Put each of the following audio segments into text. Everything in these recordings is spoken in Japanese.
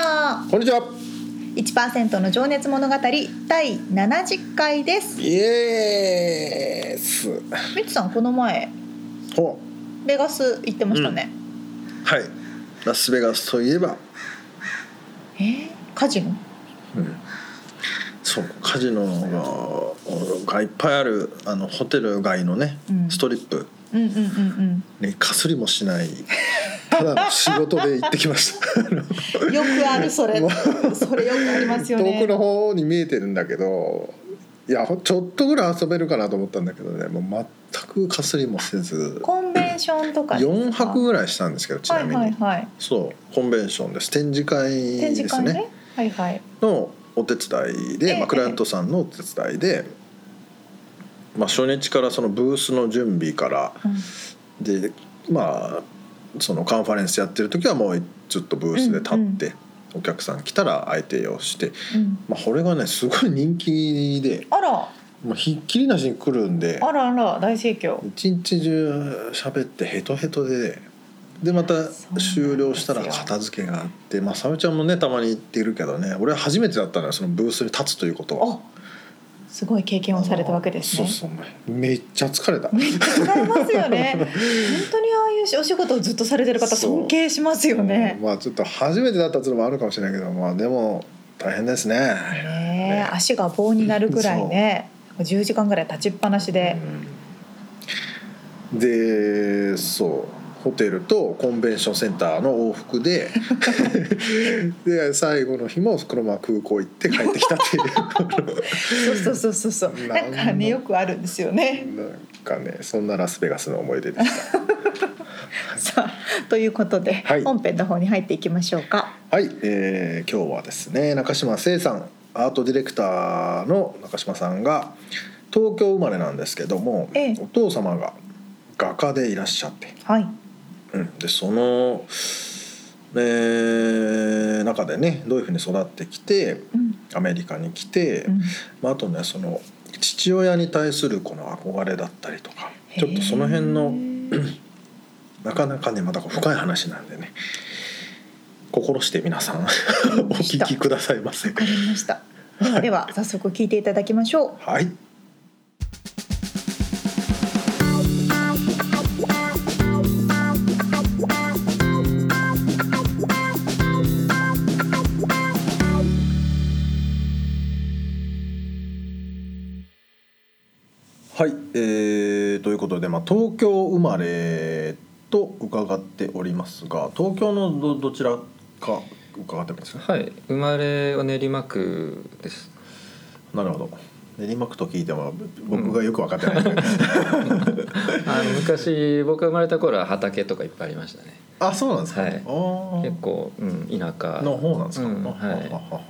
はこんにちは。1%の情熱物語第70回です。イエース。みつさんこの前ほベガス行ってましたね、う。はい。ラスベガスといえば、え？ーカジノ？そうカジノががいっぱいあるあのホテル街のね、うん。ストリップうんうんうんにかすりもしない。ただの仕事で行ってきました。う んよくあるそれ。それよくありますよね。遠くの方に見えてるんだけど。いやちょっとぐらい遊べるかなと思ったんだけどね。もう全くかすりもせず。コンベンションとかですか？4泊ぐらいしたんですけどちはないみに、はいはいそうコンベンションです。展示会ですね。会ね？はいはい。のお手伝いで、ええまあ、クライアントさんのお手伝いで、まあ、初日からそのブースの準備からうん。でまあそのカンファレンスやってる時はもうずっとブースで立って、お客さん来たら相手をして、うん。まあ、これがねすごい人気であら。もうひっきりなしに来るんであらあら大盛況。一日中喋ってヘトヘトで。でまた終了したら片付けがあってまあ沙織ちゃんもねたまに行ってるけどね俺は初めてだったのよそのブースに立つということは。あすごい経験をされたわけですね。そうそうめっちゃ疲れた。めっちゃ疲れますよね。本当にああいうお仕事をずっとされてる方尊敬しますよね。まあちょっと初めてだったっていうのもあるかもしれないけどまあでも大変ですね。ねえ足が棒になるぐらいね10時間ぐらい立ちっぱなしで、うん。でそうホテルとコンベンションセンターの往復で で最後の日もこのまま空港行って帰ってきたっていう。そうそうそうそうそう。なんかねよくあるんですよね。なんかねそんなラスベガスの思い出でした。さあということで、はい。本編の方に入っていきましょうか。はい、えー今日はですね中島聖さんアートディレクターの中島さんが東京生まれなんですけども、ええ。お父様が画家でいらっしゃって、はいうん、でその、えー中でねどういうふうに育ってきてうん。アメリカに来て、うん。まあ、あとねその父親に対するこの憧れだったりとかちょっとその辺の なかなかねまた深い話なんでね心して皆さんお聞きくださいませ。わ。かりました。ではでは早速聞いていただきましょう。はいはい、えー、ということで、まあ、東京生まれと伺っておりますが東京のどどちらか伺ってもいいですか？はい生まれは練馬区です。なるほど。練馬区と聞いても僕がよく分かってない、あの昔僕が生まれた頃は畑とかいっぱいありましたね。あそうなんですか、はい。結構、うん、田舎。の方なんですか、うんはい。は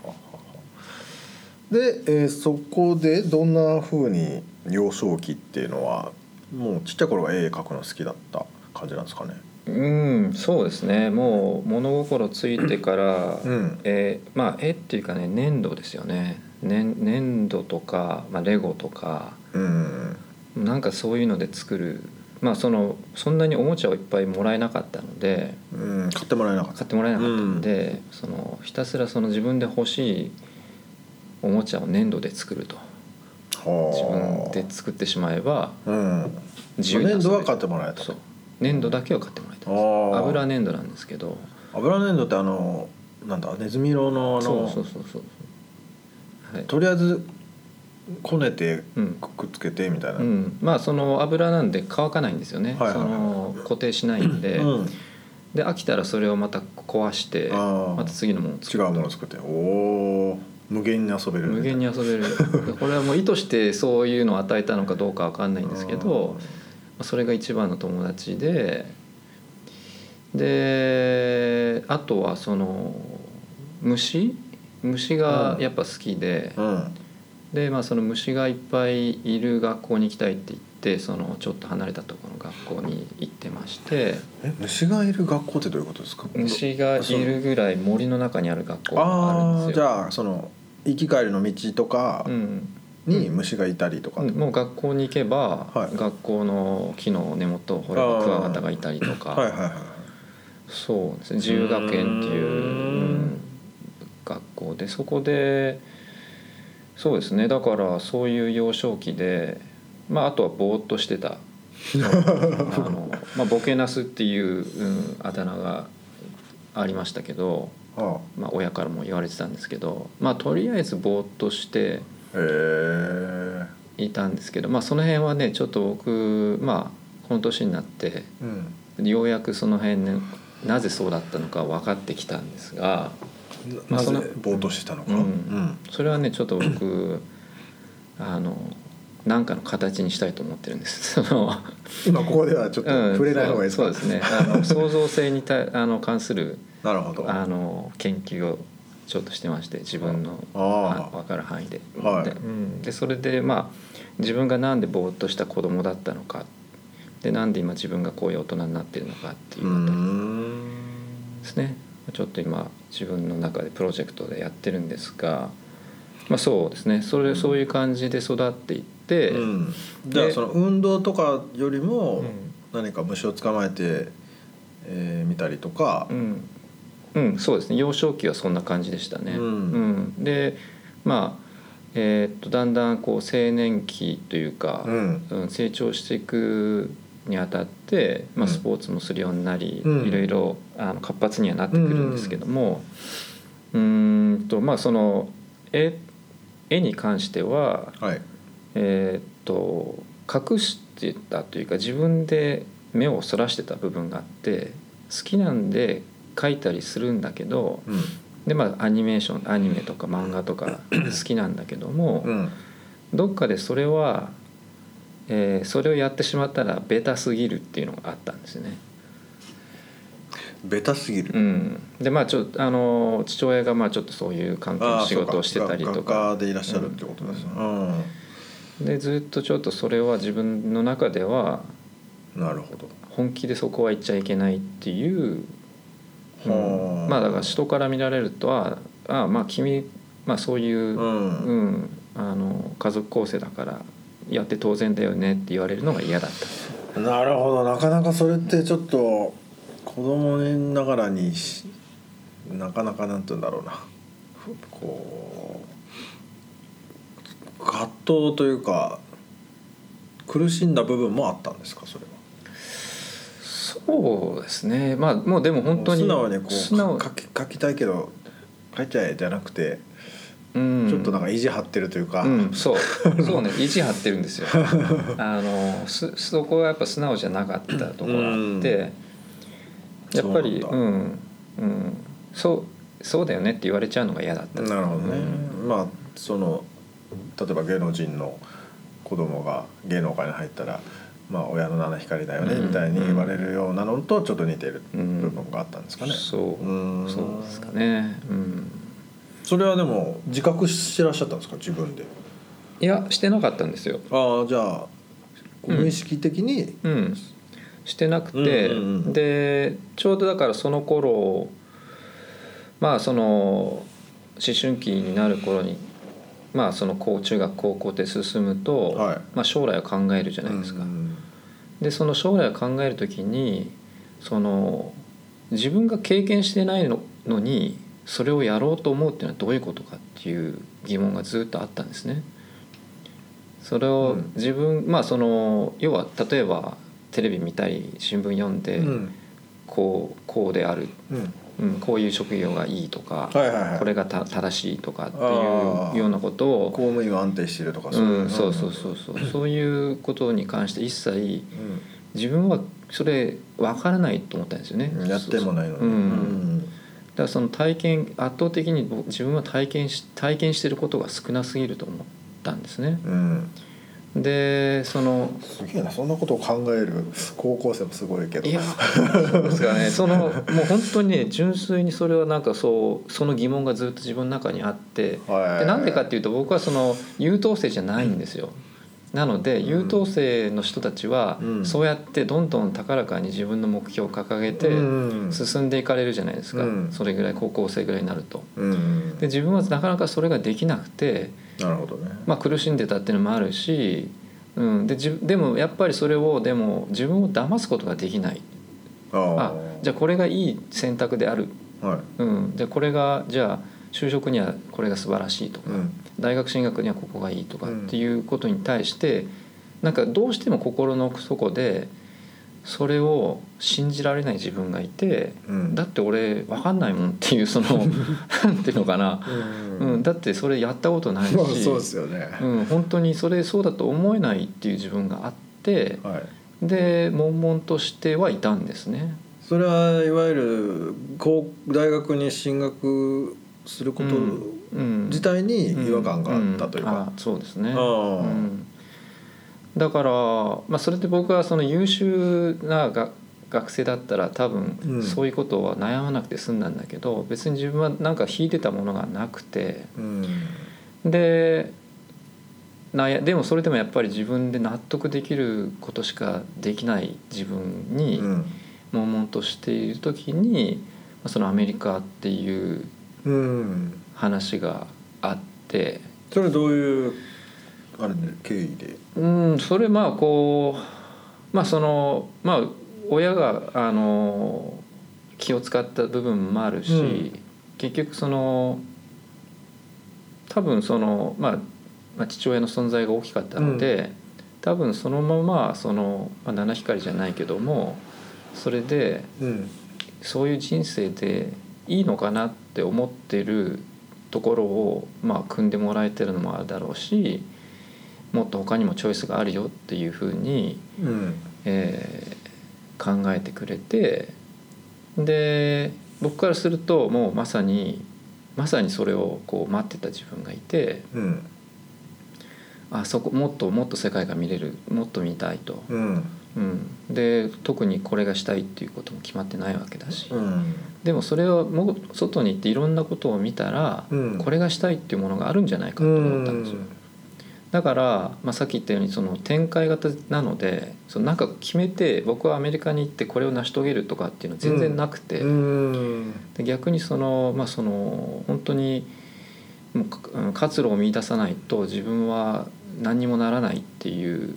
で、えーそこでどんなふうに幼少期っていうのはもうちっちゃい頃は絵描くの好きだった感じなんですかね？うんそうですね。もう物心ついてから、うん。えーまあ絵っていうかね粘土ですよね。粘粘土とか、まあ、レゴとかうん。なんかそういうので作る。まあそのそんなにおもちゃをいっぱいもらえなかったのでうん買ってもらえなかった。買ってもらえなかったので、そのひたすらその自分で欲しいおもちゃを粘土で作ると自分で作ってしまえばうん。自由に遊べる。粘土は買ってもらえたそう。粘土だけを買ってもらえたんです。あー。油粘土なんですけど。油粘土ってあのなんだネズミ色のあのそうそうそうそうはい。とりあえずこねてうん。くっつけてみたいな、うん、まあその油なんで乾かないんですよね、はいはいはい。その固定しないんで、うん。で飽きたらそれをまた壊してまた次のものを作る違うものを作って。おお無限に遊べる。無限に遊べる。これはもう意図してそういうのを与えたのかどうかわかんないんですけどまあそれが一番の友達でであとはその虫？虫がやっぱ好きで、うん。でまあその虫がいっぱいいる学校に行きたいって言ってそのちょっと離れたところの学校に行ってまして。え虫がいる学校ってどういうことですか？虫がいるぐらい森の中にある学校があるんですよ。ああじゃあその行き帰りの道とかうんに虫がいたりとか、もう学校に行けば、はい。学校の木の根元を掘ればクワガタがいたりとか、はいはいはいそうですね。自由学園っていううーん。うん学校でそこでそうですね。だからそういう幼少期で、まあ、あとはぼーっとしてた。あの、まあ、ボケナスっていう、うん、あだ名がありましたけど、あまあ、親からも言われてたんですけど、まあ、とりあえずぼーっとしていたんですけど、まあ、その辺はねちょっと僕まあこの年になってうん。ようやくその辺ねなぜそうだったのか分かってきたんですがまあそのなぜぼーっとしてたのか、うん。それはねちょっと僕あの何かの形にしたいと思ってるんです。今ここではちょっとうん触れない方がいいですか、そうそうですね。あの 創造性にたあの関するなるほど。あの研究をちょっとしてまして自分の分かる範囲で。はい。で,、うん、でそれでまあ自分がなんでぼーっとした子供だったのか。でなんで今自分がこういう大人になってるのかっていううあたですね。ちょっと今自分の中でプロジェクトでやってるんですが、まあ、そうですね。それそういう感じで育っていって、うん。じゃあでその運動とかよりもうん。何か虫を捕まえて、えー見たりとか。う、ん。うん、そうですね。幼少期はそんな感じでしたね。うん。うん。でまあえーっとだんだんこう青年期というか、うん。うん成長していくにあたって、まあ、うん。スポーツもするようになり、うん。いろいろあの活発にはなってくるんですけどもうーんとまあその絵絵に関してははいえーっと隠してたというか自分で目をそらしてた部分があって好きなんで描いたりするんだけどうん。でまあアニメーションアニメとか漫画とか 好きなんだけども、うん。どっかでそれは、えーそれをやってしまったらベタすぎるっていうのがあったんですよね。ベタすぎる、うん、でまあちょあの父親がまあちょっとそういう関係の仕事をしてたりとか。画家でいらっしゃるってことですよ、うんでずっとちょっとそれは自分の中ではなるほど。本気でそこは言っちゃいけないっていう、うはあ。んまあだから人から見られるとはああまあ君、まあ、そういう、ううんん、あの家族構成だからやって当然だよねって言われるのが嫌だった。なるほど。なかなかそれってちょっと子供ながらにしなかなかなんて言うんだろうな。ふこう葛藤というか苦しんだ部分もあったんですか？それは。そうですね。まあもうでも本当に素直にこう素直書き書きたいけど書いちゃえじゃなくて、うん。ちょっとなんか意地張ってるというか、うん、そう。そうね。意地張ってるんですよ。あのすそこはやっぱ素直じゃなかったところがあって、やっぱりそうんんうん。そうそうだよねって言われちゃうのが嫌だった。なるほどね、まあその例えば芸能人の子供が芸能界に入ったらまあ親の七光だよねうん。みたいに言われるようなのとちょっと似てるうん部分があったんですかね、そう。うん。そうですかね。うん。それはでも自覚してらっしゃったんですか自分で？いやしてなかったんですよ。ああじゃあ無意識的に、うん。してなくて、うんうんうん。でちょうどだからその頃まあその思春期になる頃にまあその高中学高校で進むと、はい。まあ、将来を考えるじゃないですか。うんでその将来を考える時にその自分が経験してないののにそれをやろうと思うっていうのはどういうことかっていう疑問がずっとあったんですね。それをうん。自分、まあその要は例えばテレビ見たり新聞読んで、うん。こうこうである、うんうん、こういう職業がいいとか、はいはいはい。これがた正しいとかっていうようなことを公務員は安定してるとかうん、そうそうそうそう。そういうことに関して一切自分はそれ分からないと思ったんですよね。うんやってもないのに。うん。だからその体験圧倒的に僕自分は体験し体験してることが少なすぎると思ったんですね。うんでそのすげえなそんなことを考える高校生もすごいけど。いやそうですかね。そのもう本当にね純粋にそれはなんかそうその疑問がずっと自分の中にあって。はい。でなんでかっていうと僕はその優等生じゃないんですよ。なので優等生の人たちはうん。そうやってどんどん高らかに自分の目標を掲げてうん。進んでいかれるじゃないですか、うん。それぐらい高校生ぐらいになると。うん。で自分はなかなかそれができなくて、なるほどね。まあ、苦しんでたっていうのもあるし、うん、でじでもやっぱりそれをでも自分を騙すことができない。ああじゃあこれがいい選択である、あはい。うん、でこれがじゃあ就職にはこれが素晴らしいとか、うん。大学進学にはここがいいとかうんっていうことに対してなんかどうしても心の底でそれを信じられない自分がいてうん。だって俺分かんないもんっていうその なんていうのかな、ううん、だってそれやったことないし、まあそうですよね。うん、本当にそれそうだと思えないっていう自分があってはい。で悶々としてはいたんですね。それはいわゆる高大学に進学することうん、自体に違和感があったというか。ん。ん。あそうですね、うん、だから、まあ、それで僕はその優秀なが学生だったら多うん。分そういうことは悩まなくて済んだんだけど、別に自分はなんか引いてたものがなくてうん。で悩でもそれでもやっぱり自分で納得できることしかできない自分にうん。悶々としている時にまあそのアメリカっていううん。話があって。それどういうあれで経緯で。うんそれまあこうまあそのまあ親があの気を使った部分もあるし、うん結局その多分その、まあ、まあ父親の存在が大きかったので、多分そのままその、まあ、七光じゃないけどもそれでうん。そういう人生でいいのかなって思ってるところを、まあ、組んでもらえてるのもあるだろうしもっと他にもチョイスがあるよっていうふうに、うん。えー考えてくれてで僕からするともうまさにまさにそれをこう待ってた自分がいてうん。あそこもっともっと世界が見れるもっと見たいと、うん。うん、で特にこれがしたいっていうことも決まってないわけだし。うん。でもそれをもう外に行っていろんなことを見たら、うん。これがしたいっていうものがあるんじゃないかと思ったんですよ。だから、まあ、さっき言ったようにその展開型なのでそのなんか決めて僕はアメリカに行ってこれを成し遂げるとかっていうのは全然なくて、うん。で逆にその,、まあ、その本当に活路を見出さないと自分は何にもならないっていう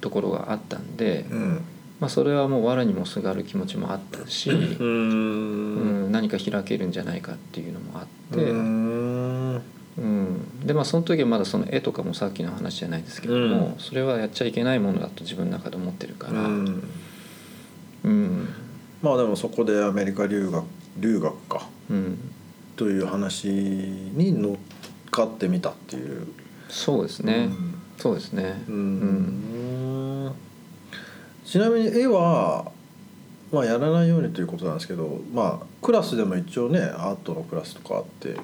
ところがあったんで、うん。まあ、それはもう藁にもすがる気持ちもあったし。ううんん、何か開けるんじゃないかっていうのもあって、でまあその時はまだその絵とかもさっきの話じゃないですけども、うん。それはやっちゃいけないものだと自分の中で思ってるから、ううん。んまあでもそこでアメリカ留学留学か。うん。という話に乗っかってみたっていう。そうですね、そうですね、うん。うん。ちなみに絵はまあやらないようにということなんですけどまあクラスでも一応ねアートのクラスとかあって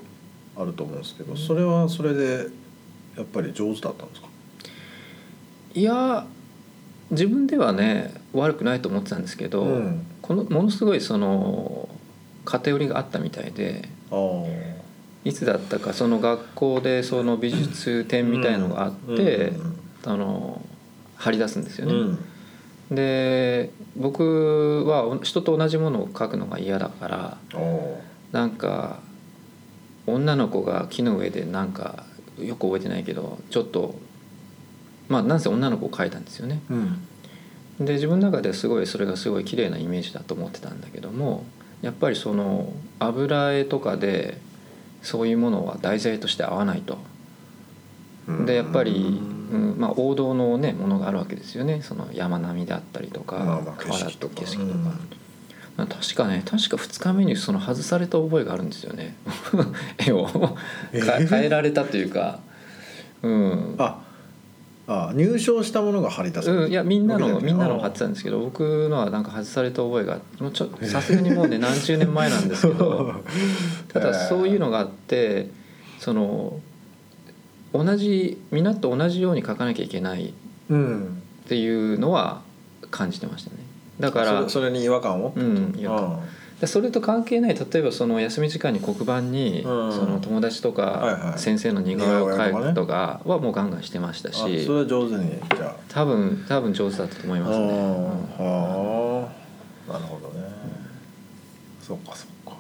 あると思うんですけどそれはそれでやっぱり上手だったんですか？いや自分ではね悪くないと思ってたんですけど、うん。このものすごいその偏りがあったみたいでいつだったかその学校でその美術展みたいのがあって、あの張り出すんですようん。ね。で僕は人と同じものを描くのが嫌だからうんなんか女の子が木の上でなんかよく覚えてないけどちょっとまあなんせ女の子を描いたんですよね。うん。で自分の中ではすごいそれがすごい綺麗なイメージだと思ってたんだけどもやっぱりその油絵とかでそういうものは題材として合わないと。うんでやっぱり、うん。まあ、王道の、ね、ものがあるわけですよね。その山並みであったりとか、川だった景色とか、確かね確か2日目にその外された覚えがあるんですよね。絵を。変えられたというか。うん。ああ入賞したものが貼り出されうん、いやみんなのみんなの貼ってたんですけど僕のはなんか外された覚えがもうちょさすがにもうね何十年前なんですけど ただそういうのがあってその同じみんなと同じように書かなきゃいけないっうん。ていうのは感じてましたねだからそれに違和感を？うん違和感。でそれと関係ない例えばその休み時間に黒板に、うん。その友達とか先生の似顔絵を描くとかはもうガンガンしてましたあし、それは上手にじゃ多分多分上手だったと思いあますね。うん。はあ。なるほどね。そうかそうか。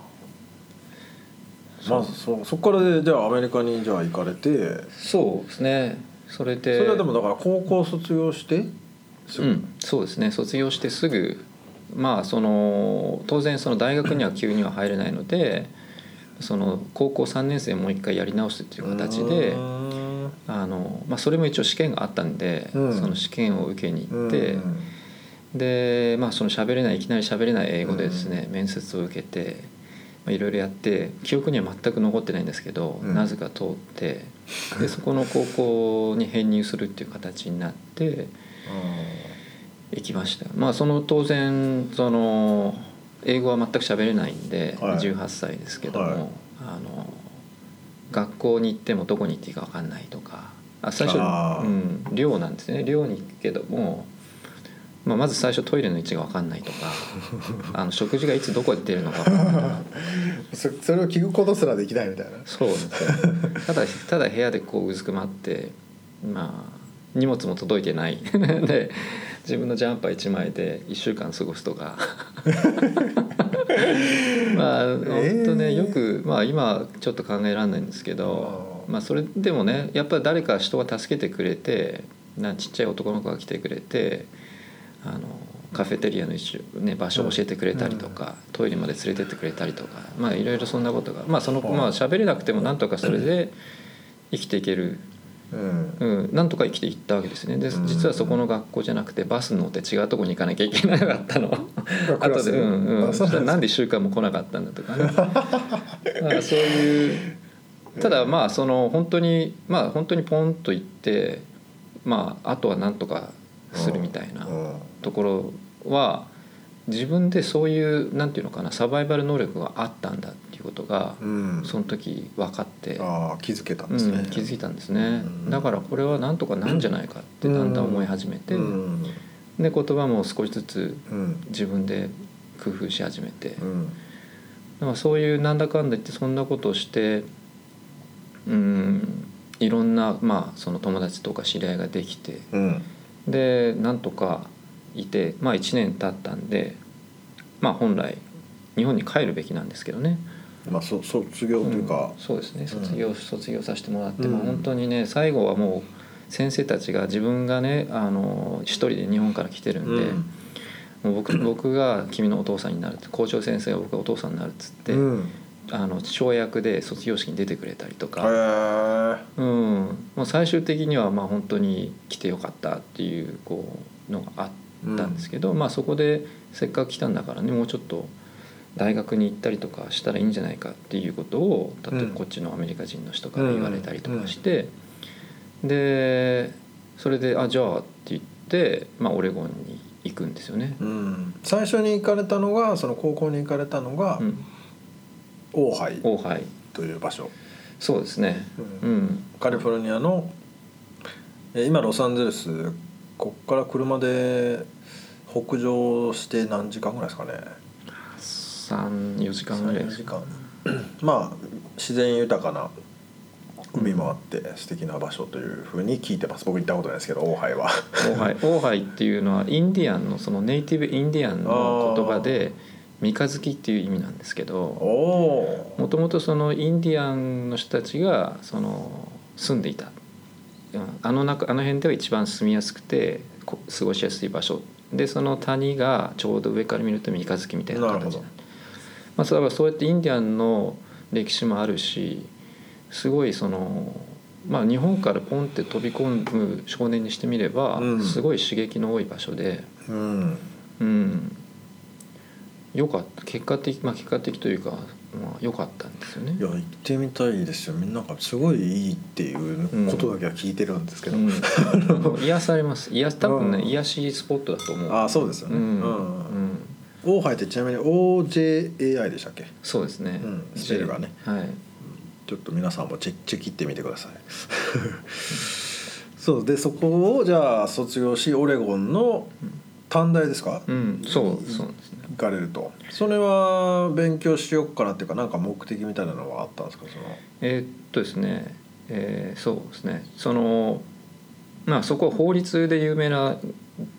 まずそそこからでじゃあアメリカにじゃあ行かれて。そうですね。それでそれはでもだから高校卒業してうん、そうですね。卒業してすぐまあその当然その大学には急には入れないのでその高校3年生もう一回やり直すっていう形であの、まあ、それも一応試験があったんで、うん。その試験を受けに行って、うんでまあその喋れないいきなり喋れない英語でですね、面接を受けてまあいろいろやって記憶には全く残ってないんですけど、うん。なぜか通ってでそこの高校に編入するっていう形になって行きましたまあその当然その英語は全く喋れないんで、はい。18歳ですけども、はい。あの学校に行ってもどこに行っていいか分かんないとかあ最初うん、寮なんですね。寮に行くけども、まあ、まず最初トイレの位置が分かんないとか あの食事がいつどこで出るのか分かんないとか。そそれを聞くことすらできないみたいな。そうですよ。ただただ部屋でこううずくまってまあ荷物も届いてない。で自分のジャンパー1枚で1週間過ごすとか。まあ本当ねよくまあ今ちょっと考えられないんですけどまあそれでもねやっぱり誰か人が助けてくれてなちっちゃい男の子が来てくれてあのカフェテリアの一種、ね、場所を教えてくれたりとか、トイレまで連れてってくれたりとかまあいろいろそんなことがまあそのはあまあ喋れなくてもなんとかそれで生きていける、うん。うん、なんとか生きていったわけですね。でうん。実はそこの学校じゃなくてバスに乗って違うとこに行かなきゃいけなかったの。後でうんうん。あそしたらなんで1週間も来なかったんだとかね。だからそういう。ただまあその本当にまあ本当にポンと行ってまああとはなんとかするみたいなうん。ところは自分でそういうなんていうのかなサバイバル能力があったんだ。っていうことがうん。その時分かって、ああ気づけたんうですね。ん、気づいたんですね。うん。だからこれはなんとかなんじゃないかってだんだん思い始めてうん。で言葉も少しずつうん。自分で工夫し始めてうん。だからそういうなんだかんだ言ってそんなことをしてうんいろんなまあその友達とか知り合いができてうん。でなんとかいてまあ1年経ったんでまあ本来日本に帰るべきなんですけどねまあそ卒業というか。んそうですね。卒業、卒業させてもらって、うん。まあ本当にね最後はもう先生たちが自分がねあの一人で日本から来てるんで、うん。もう僕僕が君のお父さんになるって校長先生が僕がお父さんになるっつって、うん。あの跳躍で卒業式に出てくれたりとへか、え。うん、もう最終的にはまあ本当に来てよかったっていうこうのがあったんですけど、まあそこでせっかく来たんだからねもうちょっと大学に行ったりとかしたらいいんじゃないかっていうことを例えばこっちのアメリカ人の人から言われたりとかして、でそれで「あじゃあ」って言って、まあ、オレゴンに行くんですよね。うん。最初に行かれたのがその高校に行かれたのがうん、オーハイ。オーハイ。という場所。そうですね、ううんん。カリフォルニアのえ今ロサンゼルスこっから車で北上して何時間ぐらいですかね34時間ぐらい3です時間。まあ自然豊かな海もあって素敵な場所というふうに聞いてます。僕行ったことないですけどオーハイは。オーハイ。オーハイっていうのはインディアンのそのネイティブインディアンの言葉で三日月っていう意味なんですけどもともとそのインディアンの人たちがその住んでいた。うん。あの中あの辺では一番住みやすくてこ過ごしやすい場所。でその谷がちょうど上から見ると三日月みたいな形なるほどまあ、だからそうやってインディアンの歴史もあるしすごいその、まあ、日本からポンって飛び込む少年にしてみれば、うん。すごい刺激の多い場所で、うん。うん、良かった。結果的まあ結果的というかまあ良かったんですよね。いや行ってみたいですよ。みんながすごいいいっていうことだけは聞いてるんですけど、うん、癒されます。癒多分ね、うん。癒しスポットだと思う。ああそうですよね、うん、うん。うんオーハイってちなみに OJAI でしたっけ？そうですね、うんスペルがね。はい。ちょっと皆さんもチェチェキってみてください。そうでそこをじゃあ卒業しオレゴンの短大ですか、うんそうそうですね。行かれると。それは勉強しようかなっていうかなんか目的みたいなのはあったんですか？その。えーっとですね、えーそうですね。そのまあそこは法律で有名な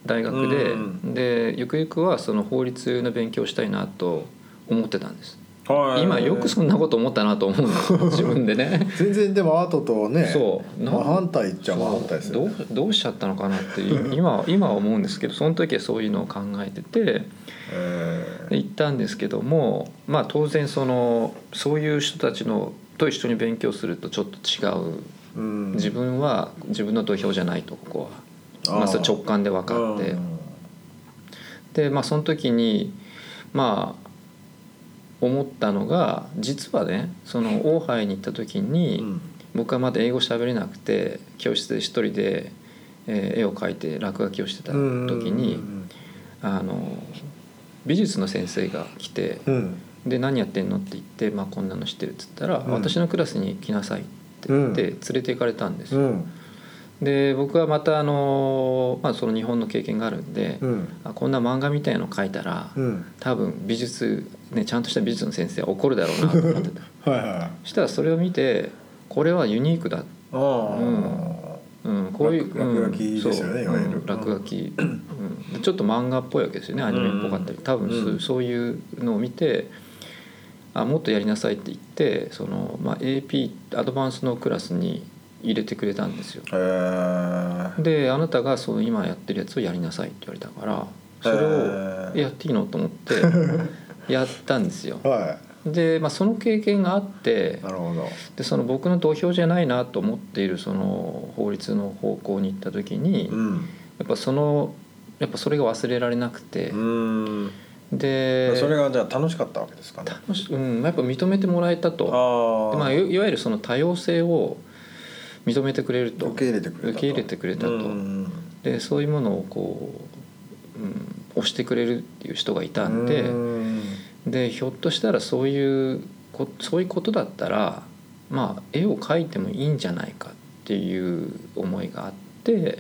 大学で、うん。でゆくゆくはその法律の勉強をしたいなと思ってたんです。はい。今よくそんなこと思ったなと思う 自分でね。全然でもアートとねそう。真反対っちゃ真反対ですよ、どうね、どうしちゃったのかなって 今今は思うんですけどその時はそういうのを考えてて行ったんですけどもまあ当然そのそういう人たちのと一緒に勉強するとちょっと違う。ーうん。自分は自分の土俵じゃないとここは、まあ、それ直感で分かって。うんでまあその時にまあ思ったのが実はねそのオーハイに行った時に、うん。僕はまだ英語喋れなくて教室で一人で、えー絵を描いて落書きをしてた時に、あの美術の先生が来てうん「で何やってんの?」って言って「まあ、こんなの知ってる」っつったら、うん。私のクラスに来なさい」って言って連れて行かれたんですよ。うんで僕はまたあの、まあ、その日本の経験があるんで、うん。あこんな漫画みたいの描いたら、うん。多分美術、ね、ちゃんとした美術の先生は怒るだろうなと思ってた。はいはいそしたらそれを見てこれはユニークだ、ああ、うん、こういう落落書きですよねう。ん落書き、うん、でちょっと漫画っぽいわけですよねアニメっぽかったり。多分そう,、うん。そういうのを見てあもっとやりなさいって言ってその、まあ、AP アドバンスのクラスに入れてくれたんですよ。であなたがその今やってるやつをやりなさいって言われたからそれをやっていいのと思って やったんですよ。はで、まあ、その経験があっていなるほど。でその僕の土俵じゃないなと思っているその法律の方向に行った時にうん。やっぱそのやっぱそれが忘れられなくてうん。でそれがじゃあ楽しかったわけですかね。楽しうん、やっぱ認めてもらえたと。あまあ、いいわゆるその多様性を認めてくれると。受け入れてくれたと。受け入れてくれたと。うん。でそういうものをこう、うん、押してくれるっていう人がいたんでうん。でひょっとしたらそういうこそういうことだったらまあ絵を描いてもいいんじゃないかっていう思いがあって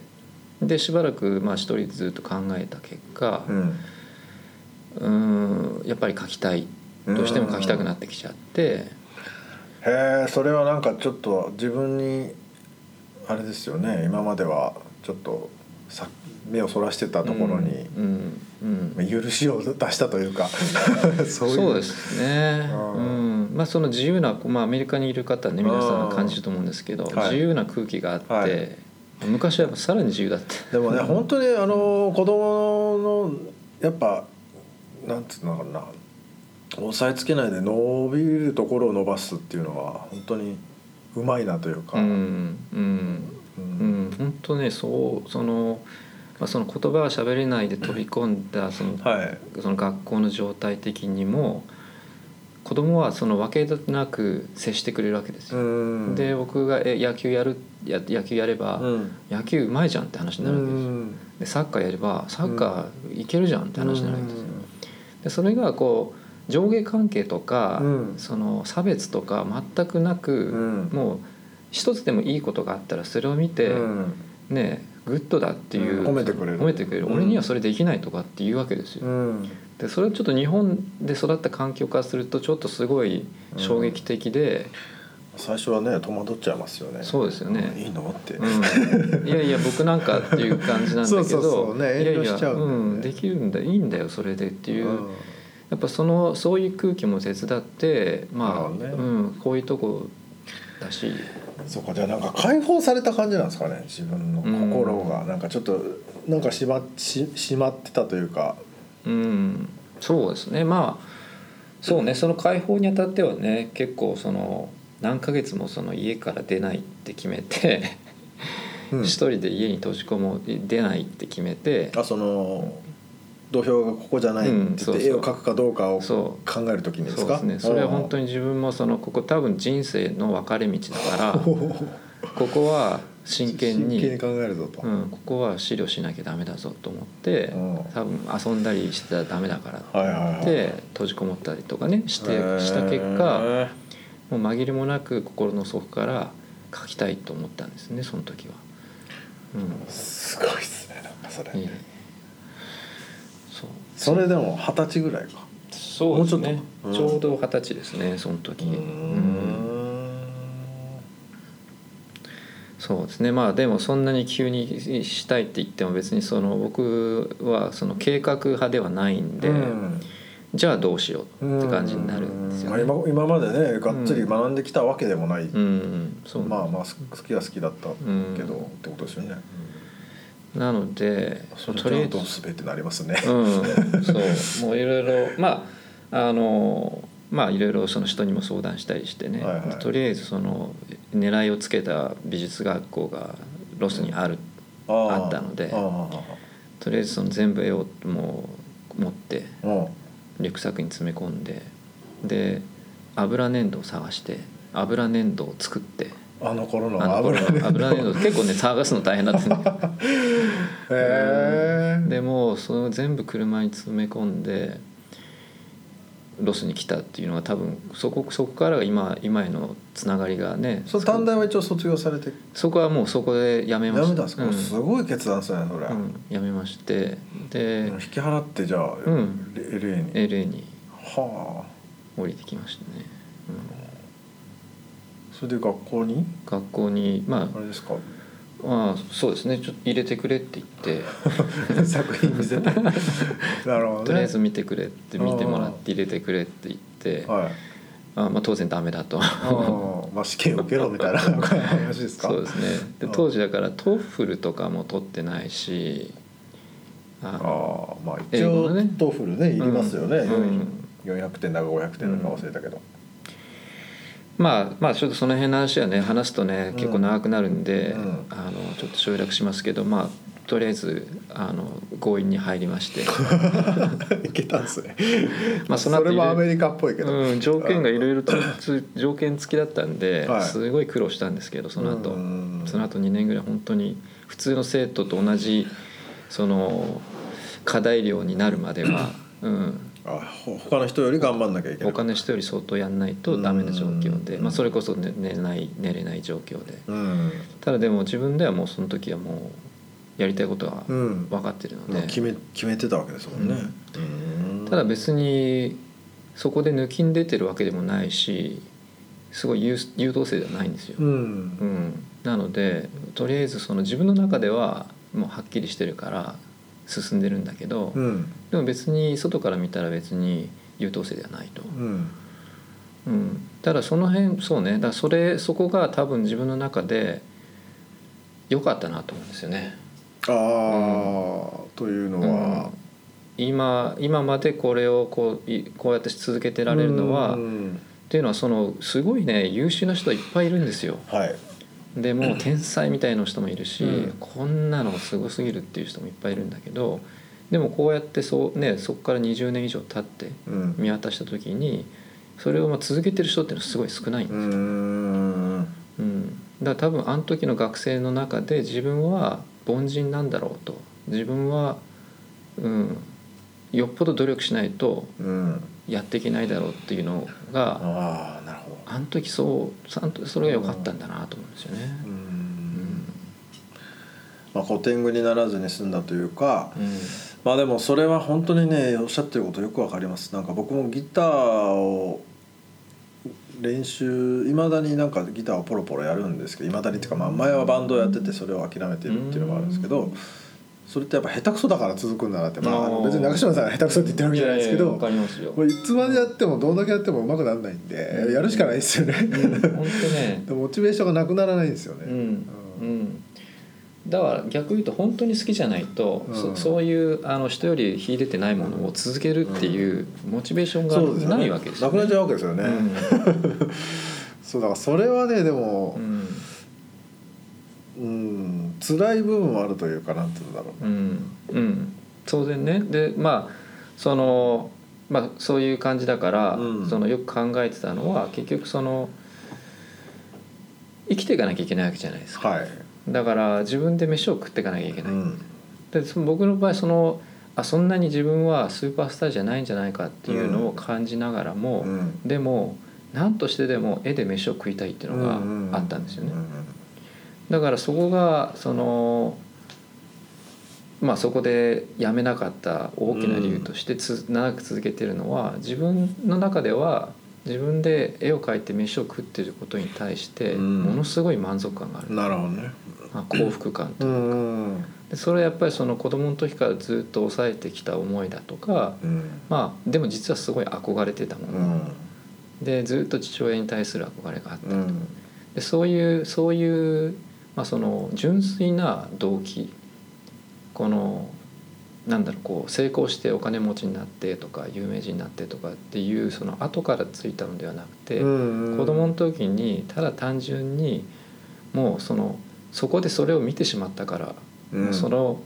でしばらくまあ一人でずっと考えた結果うんうんやっぱり描きたい。どうしても描きたくなってきちゃって。へえそれはなんかちょっと自分にあれですよね。今まではちょっとさ目をそらしてたところに、うん。うん。許しを出したというか。そういう。そうですね、ううん。んまあ、その自由な、まあ、アメリカにいる方はね皆さん感じると思うんですけど、はい。自由な空気があって、はい。昔はやっぱさらに自由だった。でもね本当にあの子供のやっぱなんつうのかな押さえつけないで伸びるところを伸ばすっていうのは本当にうまいなというか、うんうんううん。ん本当ねそうその,、まあ、その言葉が喋れないで飛び込んだその,、はい。その学校の状態的にも子供はその分けなく接してくれるわけですよ。うん。で僕がえ野球やるや野球やれば、うん。野球うまいじゃんって話になるわけですよ。でサッカーやればサッカーいけるじゃんって話になるわけですよ。でそれがこう上下関係とか、うん。その差別とか全くなく、うん。もう一つでもいいことがあったらそれを見て、うん。ね good だっていう、うん。褒めてくれる。褒めてくれる、うん。俺にはそれできないとかっていうわけですよ。うん。でそれはちょっと日本で育った環境からするとちょっとすごい衝撃的で、最初はね戸惑っちゃいますよね。そうですよね。いいのって、うん、いやいや僕なんかっていう感じなんだけど そうそうそう。ねいやい遠慮しちゃや、うんだよね。うん、できるんだいいんだよそれでっていう、うんやっぱそのそういう空気も手伝ってまあ、ね。うん、こういうとこだし。そうかじゃあなんか解放された感じなんですかね自分の心が、なんかちょっとなんかしまししまってたというか。うん。そうですね。まあそうね。その解放にあたってはね結構その何ヶ月もその家から出ないって決めてうん。一人で家に閉じこも出ないって決めて。あその土俵がここじゃないって言って、絵を描くかどうかをそ考えるときにですか？そうですね。それは本当にに自分もそのここ多分人生の分かれ道だから ここは真剣に真剣に考えるぞと、うん、ここは資料しなきゃダメだぞと思ってうん多分遊んだりしてたらダメだからはいはいはい。で閉じこもったりとかねしてした結果もう紛れもなく心の底から書きたいと思ったんですねその時は。うん。すごいっすねなんかそれ、ええそれでも二十歳ぐらいか。そうですね。ちょうん。ちょうど二十歳ですねその時。うんん。そうですね。まあでもそんなに急にしたいって言っても別にその僕はその計画派ではないんで、うん。じゃあどうしようって感じになるんですよね。まあ今今までねがっつり学んできたわけでもない、うん、そう。まあまあす好きは好きだったけど、うんってことですよね、なのでそりあえずどうすべってなりますね、うん、そう。もういろいろまああのまあいろいろその人にも相談したりしてね、はいはい。とりあえずその狙いをつけた美術学校がロスにある、あー。あったのであとりあえずその全部絵をもう持ってリュックサックに詰め込んでで油粘土を探して油粘土を作ってあの頃の油の油結構ね探すの大変だったね へえでもうその全部車に詰め込んでロスに来たっていうのは多分そこそこからが今今へのつながりがねそれ短大は一応卒業されて。そこはもうそこでやめやました。すか、うん。すごい決断ですねそれ、うん。やめまして。で引き払ってじゃあ、うん。レ LA に。LA にはあ。降りてきましたね、それで学校に？うん、学校にまあれですか？あまあそうですね。ちょっと入れてくれって言って。作品見せて。なるほどね。とりあえず見てくれって見てもらって入れてくれって言って。はい。あまあ当然ダメだと。まあ試験受けろみたいな 話ですか？そうですね。でうん。当時だから TOEFL とかも取ってないしああまあ一応ね。 TOEFL ねいりますよね、うん。400点だか500点だか忘れたけど、まあまあちょっとその辺の話はね話すとねうん。結構長くなるんで、うん。あのちょっと省略しますけどまあとりあえずあの強引に入りまして、いけたんですね。まあその後それもアメリカっぽいけど、うん、条件がいろいろとつ条件付きだったんで、はい。すごい苦労したんですけどその後、うん。その後2年ぐらい本当に普通の生徒と同じその課題量になるまでは、うん、あほ他の人より頑張んなきゃいけない。他の人より相当やんないとダメな状況で、うん。まあ、それこそ寝ない寝れない状況で。うん、ただでも自分ではもうその時はもうやりたいことはうん。分かってるので、まあ決め決めてたわけですもんね、うん。ただ別にそこで抜きん出てるわけでもないしすごい優優等生ではないんですよ。うん。うん、なのでとりあえずその自分の中ではもうはっきりしてるから進んでるんだけど、うん。でも別に外から見たら別に優等生ではないと、うん。うん、ただその辺そうね。だからそれそこが多分自分の中で良かったなと思うんですよね。ああ、というのは、今今までこれをこういこうやって続けてられるのは、っうん。ていうのはそのすごいね優秀な人いっぱいいるんですよ。はいでもう天才みたいな人もいるし、うん。こんなのすごすぎるっていう人もいっぱいいるんだけどでもこうやってそう、ね、そこから20年以上経ってうん。見渡した時にそれをまあ続けてる人っていうのはすごい少ないんですよ。うーん。うん、だから多分あの時の学生の中で自分は凡人なんだろうと。自分は、うん、よっぽど努力しないとうんやっていけないだろうっていうのがああなるほど。あの時そうあの時それが良かったんだなと思うんですよね。ううん。んまあ古典具にならずに済んだというかうん。まあでもそれは本当にねおっしゃってることよくわかります。なんか僕もギターを練習いまだになんかギターをポロポロやるんですけどいまだにっていうかまあ前はバンドをやっててそれを諦めてるっていうのもあるんですけどそれってやっぱ下手くそだから続くんだなってまああの別に中島さんが下手くそって言ってるわけじゃないですけど。これいつまでやってもどんだけやっても上手くならないんでうん。やるしかないですよね。本当ね。でモチベーションがなくならないんですよね。うんうん。だから逆言うと本当に好きじゃないと、うん。そそういうあの人より秀でてないものを続けるっていうモチベーションがないわけですよ、なくなっちゃうわけですよね、うん。そうだからそれはねでもうん。うん辛い部分もあるというかなんて言うんだろう。うん。うん。当然ね。でまあそのまあそういう感じだから、うん。そのよく考えてたのは結局その生きていかなきゃいけないわけじゃないですか、はい、だから自分で飯を食っていかなきゃいけない、うん。でその僕の場合そのあそんなに自分はスーパースターじゃないんじゃないかっていうのを感じながらも、うん。でも何としてでも絵で飯を食いたいっていうのがあったんですよね。だからそこがそのまあそこでやめなかった大きな理由としてつ、長く続けてるのは自分の中では自分で絵を描いて飯を食ってることに対してうん。ものすごい満足感がある、なるほどね。まあ、幸福感とういうか、んでそれはやっぱりその子供の時からずっと抑えてきた思いだとかうん。まあでも実はすごい憧れてたもうの、ん。でずっと父親に対する憧れがあったうん。でそういうそういう、まあ、その純粋な動機。このなんだろうこう成功してお金持ちになってとか有名人になってとかっていうその後からついたのではなくて、うん子供の時にただ単純にもうそのそこでそれを見てしまったから、うん。もうその、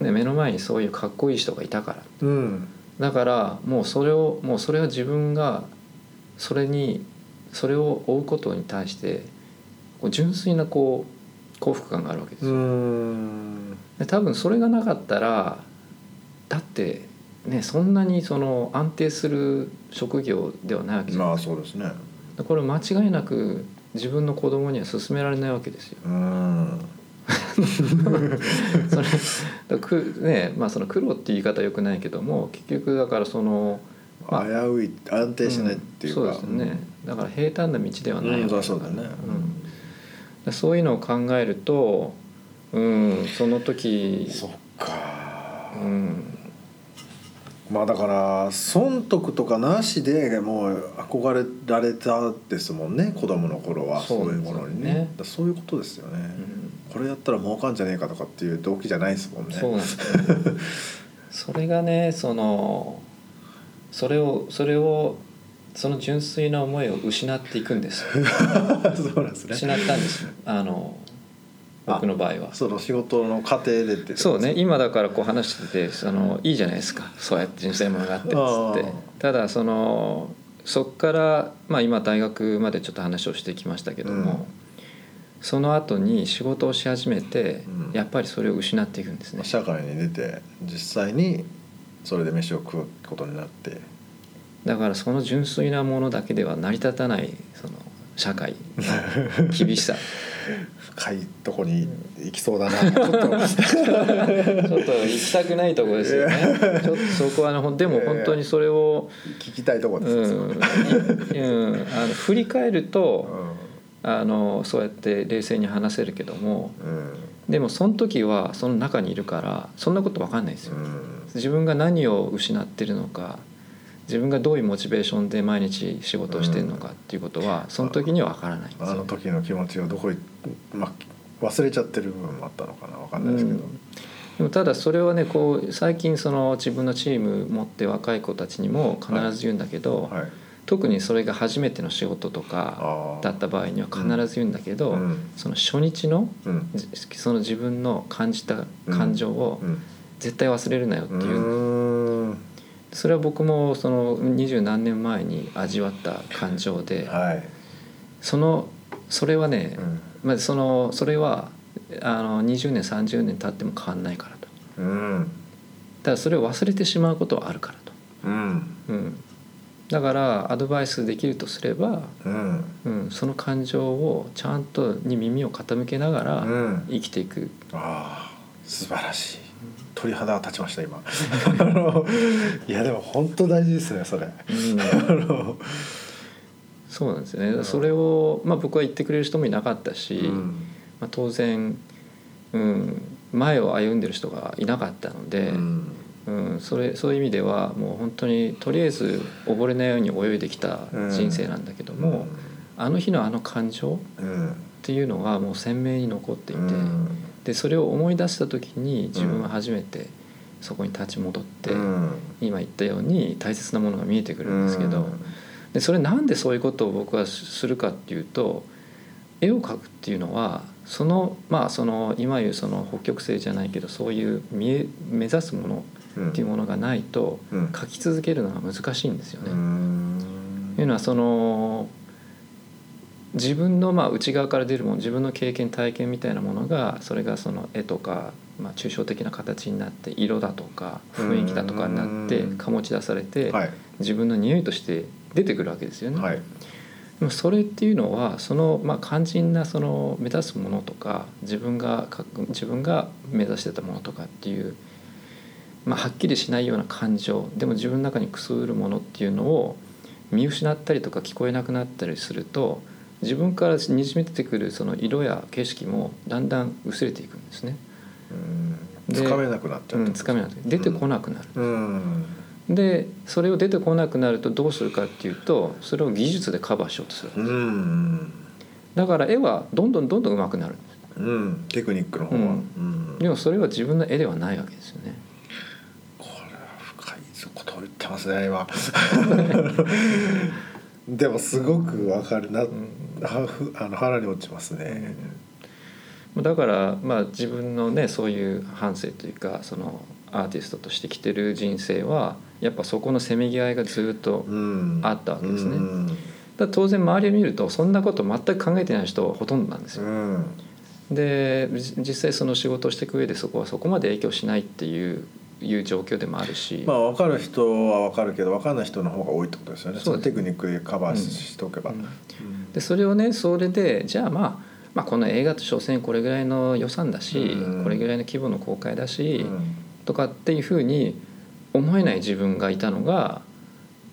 ね、目の前にそういうかっこいい人がいたから。うん。だからもうそれをもうそれは自分がそれにそれを追うことに対して純粋なこう幸福感があるわけですうよ。ん。で多分それがなかったらだってねそんなにその安定する職業ではないわけじゃない。まあですかそうですね。でこれ間違いなく自分の子供には勧められないわけですよ。うん。それだくねまあその苦労って言い方はよくないけども結局だからそのまあ危うい安定しないっていうか、んそうですね。だから平坦な道ではないわけうんそうだね。うん。でそういうのを考えるとうんその時そっか。うん。まあだから損得とかなしでもう憧れられたですもんね子供の頃はそそうういうものにね。そういうことですよね、うん。これやったら儲かんじゃねえかとかっていう動機じゃないですもんね。そうなんですよ。それがねそのそれをそれをその純粋な思いを失っていくんです。よ そうなんですね。失ったんです。よあの僕の場合は。その仕事の過程でってそうね。今だからこう話しててそのいいじゃないですか。そうやって純粋なものがあってっつって。ただそのそっから、まあ、今大学までちょっと話をしてきましたけども、その後に仕事をし始めて、うん。やっぱりそれを失っていくんですね。社会に出て実際にそれで飯を食うことになってだからその純粋なものだけでは成り立たないその社会の厳しさ。深いとこに行きそうだな。ちょっとちょっと行きたくないところですよね。ちょっとそこはねでも本当にそれを、聞きたいとこうですんよ、いうん、あの振り返るとうあのそうやって冷静に話せるけどもんうん。でもその時はその中にいるからそんなこと分かんないですよ。うん。自分が何を失ってるのか自分がどういうモチベーションで毎日仕事をしてるのかっていうことはその時には分からないんですあのよ。時の気持ちをどこに、まあ、忘れちゃってる部分もあったのかなわかんないですけど、でもただそれはねこう最近その自分のチーム持って若い子たちにも必ず言うんだけど、はい。特にそれが初めての仕事とかだった場合には必ず言うんだけど、うん。その初日のうん。じその自分の感じた感情をうん。絶対忘れるなよってう。いう、ーんそれは僕もその二十何年前に味わった感情ではい、そのそれはね、うん。まあ、そのそれはあの20年30年経っても変わんないからと。うん。ただそれを忘れてしまうことはあるからと、うん。うん、だからアドバイスできるとすれば、うん。うん、その感情をちゃんとに耳を傾けながらうん。生きていく、ああ素晴らしい鳥肌が立ちました今。あのいやでも本当大事ですねそれ。うん。あ のそうなんですよね。それを、まあ、僕は言ってくれる人もいなかったし、うん。まあ、当然、うん、前を歩んでる人がいなかったので、うん。うん、それそういう意味ではもう本当にとりあえず溺れないように泳いできた人生なんだけども、あの日のあの感情うん。っていうのがもう鮮明に残っていて、うんでそれを思い出した時に自分は初めてそこに立ち戻って、うん。今言ったように大切なものが見えてくるんですけど、うん。でそれなんでそういうことを僕はするかっていうと絵を描くっていうのはそのまあその今言うその北極星じゃないけどそういう見え目指すものうんっていうものがないとうん。書き続けるのが難しいんですよね。うーん。というのはその自分のまあ内側から出るもの自分の経験体験みたいなものがそれがその絵とか、まあ、抽象的な形になって色だとか雰囲気だとかになってうん。醸し出されてはい。自分の匂いとして出てくるわけですよね。はい。でもそれっていうのはそのまあ肝心なその目指すものとか自分がか自分が目指してたものとかっていう、まあ、はっきりしないような感情でも自分の中にくすぶるものっていうのを見失ったりとか聞こえなくなったりすると自分からにじみ出てくるその色や景色もだんだん薄れていくんですね。うん。でつかめなくなっちゃう、うんつかめなく出てこなくなる。うん。でそれを出てこなくなるとどうするかっていうとそれを技術でカバーしようとするうんだから絵はどんどんどんどん上手くなる。んですうん。テクニックの方は、うん。うん。でもそれは自分の絵ではないわけですよね。これは深いことを言ってますね今。でもすごくわかるな、ん。はふあの腹に落ちますね、だからまあ自分のねそういう反省というかそのアーティストとしてきてる人生はやっぱそこのせめぎ合いがずっとうん。あったわけですね。うん。だ当然周りを見るとそんなこと全く考えてない人はほとんどなんですよ。うん。でじ実際その仕事をしていく上でそこはそこまで影響しないっていういう状況でもあるし、まあ分かる人は分かるけど分かんない人の方が多いってことですよね。そのテクニックでカバーし,、しておけば、うん。でそれをねそれでじゃあまあまあ、この映画と所詮これぐらいの予算だし、うん。これぐらいの規模の公開だし、うん。とかっていうふうに思えない自分がいたのが、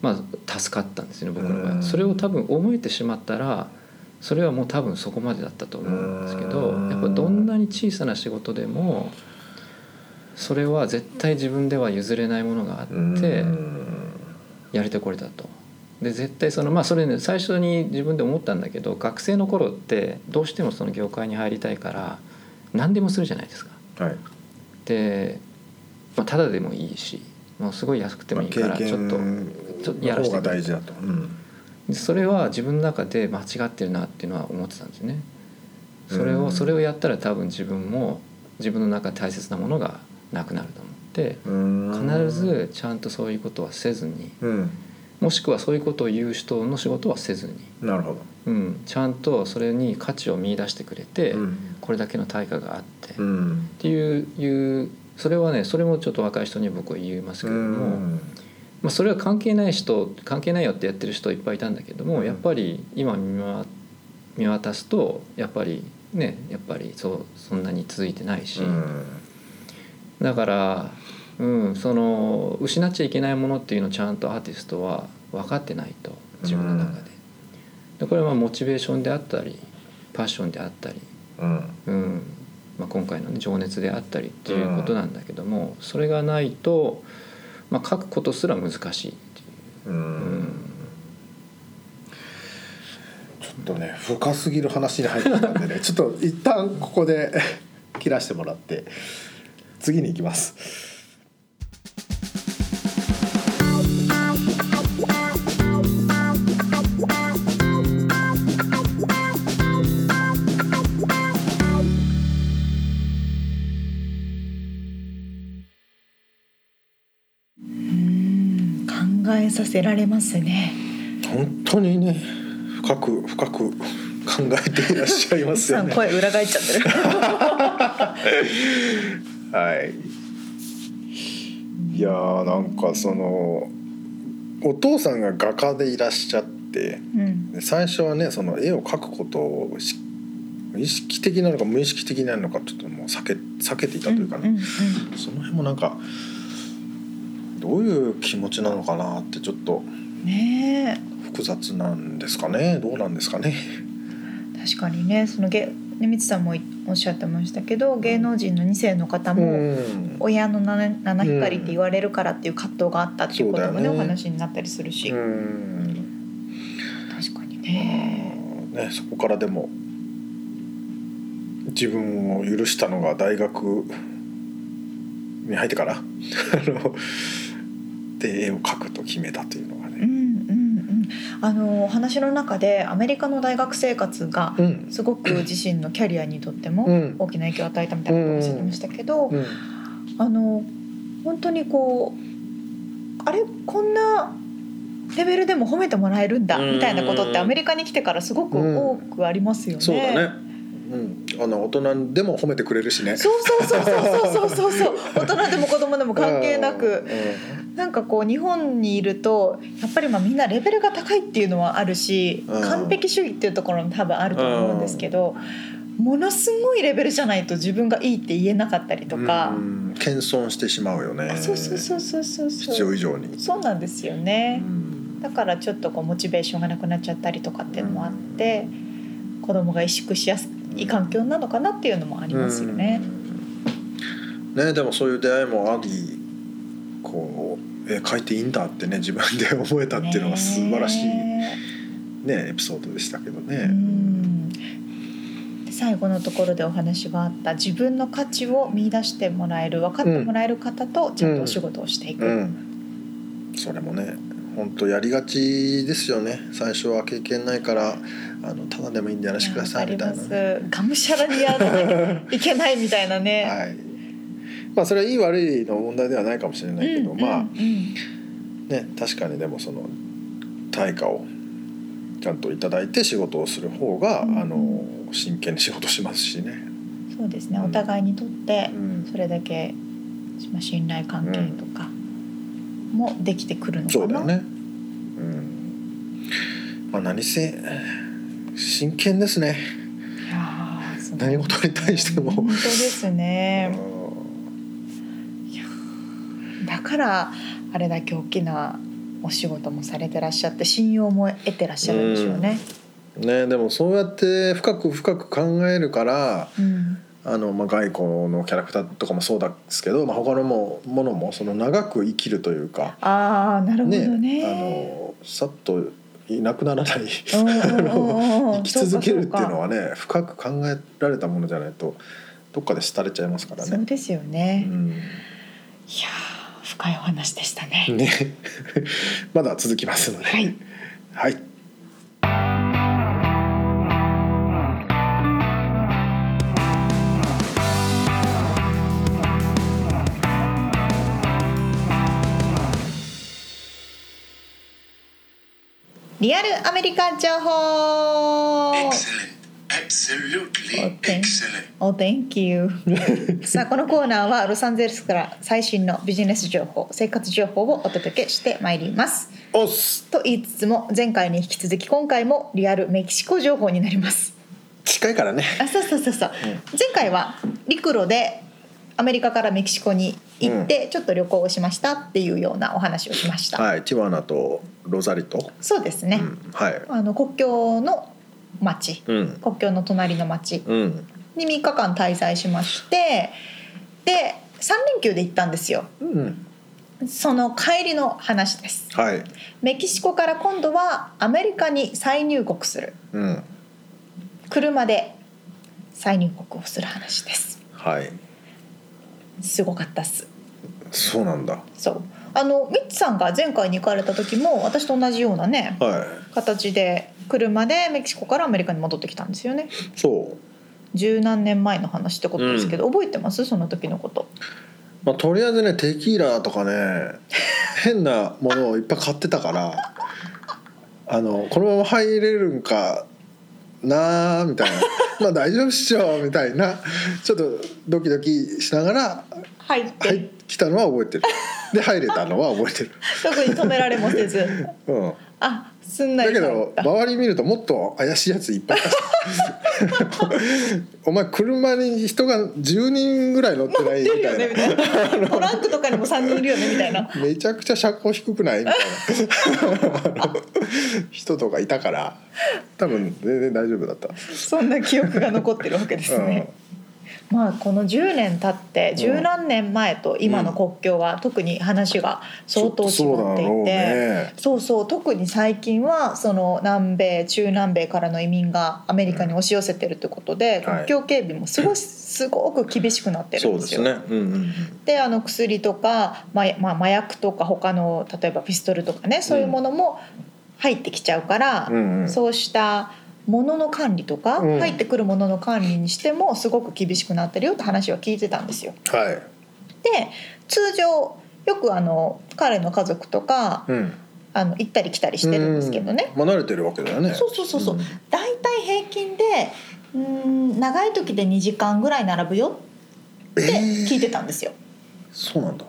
まあ、助かったんですね僕の場合、うん。それを多分思えてしまったらそれはもう多分そこまでだったと思うんですけど、うん。やっぱどんなに小さな仕事でもそれは絶対自分では譲れないものがあって、うんやれてこれたと。で絶対そのまあそれね最初に自分で思ったんだけど学生の頃ってどうしてもその業界に入りたいから何でもするじゃないですか。はいで、まあ、ただでもいいしもうすごい安くてもいいからちょっと験ちょっとやらせてくれ大事だと、うんでそれは自分の中で間違ってるなっていうのは思ってたんですよね。それうんをそれをやったら多分自分も自分の中で大切なものがなくなると思ってうん。必ずちゃんとそういうことはせずにうん。もしくはそういうことを言う人の仕事はせずに、なるほど、うん、ちゃんとそれに価値を見出してくれて、うん。これだけの対価があって、っうん。ていういうそれはねそれもちょっと若い人に僕は言いますけれども、まあ、それは関係ない人関係ないよってやってる人いっぱいいたんだけども、うん。やっぱり今見渡すとやっぱりねやっぱりそうそんなに続いてないし、うんだから、うん、その失っちゃいけないものっていうのをちゃんとアーティストは分かってないと自分の中で。でこれはモチベーションであったりパッションであったり、うん。うんまあ、今回の、ね、情熱であったりっていうことなんだけども、それがないと、まあ、書くことすら難しいっていう。うん。うん。ちょっとね深すぎる話に入ってきたんでねちょっと一旦ここで 切らしてもらって次に行きますうん考えさせられますね。本当にね深く深く考えていらっしゃいますよね声裏返っちゃってる。はい。いやーなんかそのお父さんが画家でいらっしゃってうん。で最初はねその絵を描くことをし意識的なのか無意識的なのかちょっともう避け避けていたというかね、んんん。その辺もなんかどういう気持ちなのかなってちょっとね複雑なんですかね。どうなんですかね。え確かにねその芸ねみつさんもおっしゃってましたけど芸能人の2世の方も、うん。親の七七光って言われるからっていう葛藤があったっていうこともね,、お話になったりするし、うん。確かにね。ね、そこからでも自分を許したのが大学に入ってからあので絵を描くと決めたというのあの話の中でアメリカの大学生活がうん。すごく自身のキャリアにとってもうん。大きな影響を与えたみたいなことをおっしゃってましたけど、うん。あの本当にこうあれこんなレベルでも褒めてもらえるんだうん。みたいなことってアメリカに来てからすごく多くありますよね。そうだね。うん、あの大人でも褒めてくれるしね。そうそうそうそうそうそうそう。大人でも子供でも関係なく。うんなんかこう日本にいるとやっぱりまあみんなレベルが高いっていうのはあるしうん。完璧主義っていうところも多分あると思うんですけどものすごいレベルじゃないと自分がいいって言えなかったりとか。うん。謙遜してしまうよね。そうそうそうそうそう必要以上に。そうなんですようねん。だからちょっとこうモチベーションがなくなっちゃったりとかっていうのもあって子供が萎縮しやすい環境なのかなっていうのもありますよね。うん。ねでもそういう出会いもありこうえ書いていいんだってね自分で 思えたっていうのが素晴らしいねねエピソードでしたけどうね。最後のところでお話があった自分の価値を見出してもらえる分かってもらえる方とちゃんとお仕事をしていく、うん、それもね本当やりがちですよね。最初は経験ないからあのただでもいいんでやらせてくださいみたいなね。がむしゃらにやらなきゃいけないみたいなね。はいまあそれはいい悪いの問題ではないかもしれないけど、うんまあうんね確かにでもその対価をちゃんといただいて仕事をする方が、うんあの真剣に仕事しますしね。うんそうですねお互いにとってうんそれだけまあ信頼関係とかもできてくるのかな。そうだよね。うん。まあ何せ真剣ですね。何事に対しても本当ですね。からあれだけ大きなお仕事もされてらっしゃって信用も得てらっしゃるんでしょうね。ねでもそうやって深く深く考えるからうんあの、まあ、外交のキャラクターとかもそうですけど、まあ、他のもものもその長く生きるというか、ああなるほどね。あのさっといなくならない うんうんうんうん生き続けるっていうのははね深く考えられたものじゃないとどっかで廃れちゃいますからね。そうですよね。うんいやー深いお話でしたね。ね まだ続きますので。はい。はいリアルアメリカ情報。Absolutely excellent. Oh, thank you. さあこのコーナーはロサンゼルスから最新のビジネス情報、生活情報をお届けしてまいります。おっすと言いつつも前回に引き続き今回もリアルメキシコ情報になります。近いからね。あそうそうそうそう、前回は陸路でアメリカからメキシコに行ってちょっと旅行をしましたっていうようなお話をしました。はい、ティワナとロザリと、そうですね、うん、はい、あの国境の町。うん、国境の隣の町。うん、に3日間滞在しましてで3連休で行ったんですよ。うん、その帰りの話です。はい、メキシコから今度はアメリカに再入国する。うん、車で再入国をする話です。はい、すごかったっす。そうなんだ。そうあのミッツさんが前回に行かれた時も私と同じようなねは形で車でメキシコからアメリカに戻ってきたんですよね。い、そう。十何年前の話ってことですけど、覚えてます？その時のこと。まあ、とりあえずねテキーラとかね 変なものをいっぱい買ってたからあのこのまま入れるんかなーみたいな まあ大丈夫っしょみたいな。ちょっとドキドキしながら入って、入ってきたのは覚えてる。で入れたのは覚えてる、特に止められもせず。うん、あすんなりだけど周り見るともっと怪しいやついっぱい お前車に人が10人ぐらい乗ってないみたいな。よねみたいなトランクとかにも3人いるよねみたいな。めちゃくちゃ車高低くないみたいな。人とかいたから。多分全然大丈夫だった。そんな記憶が残ってるわけですね、まあこの10年経って十何年前と今の国境は特に話が相当違っていて、そそうそうそう特に最近はその南米中南米からの移民がアメリカに押し寄せてるということで、はい。国境警備もすごい すごく厳しくなってるんでよ。そうですすね。うんうんであの薬とか、まあまあ、麻薬とか他の例えばピストルとかねそういうものも、入ってきちゃうから、そうした物の管理とか、うん。入ってくるものの管理にしてもすごく厳しくなってるよって話は聞いてたんですよ。はい。で通常よくあの彼の家族とかうん。あの行ったり来たりしてるんですけどね、うん。まあ慣れてるわけだよね。そうそうそうそう、ん。大体平均でうーん長い時で2時間ぐらい並ぶよって聞いてたんですよ。そうなんだ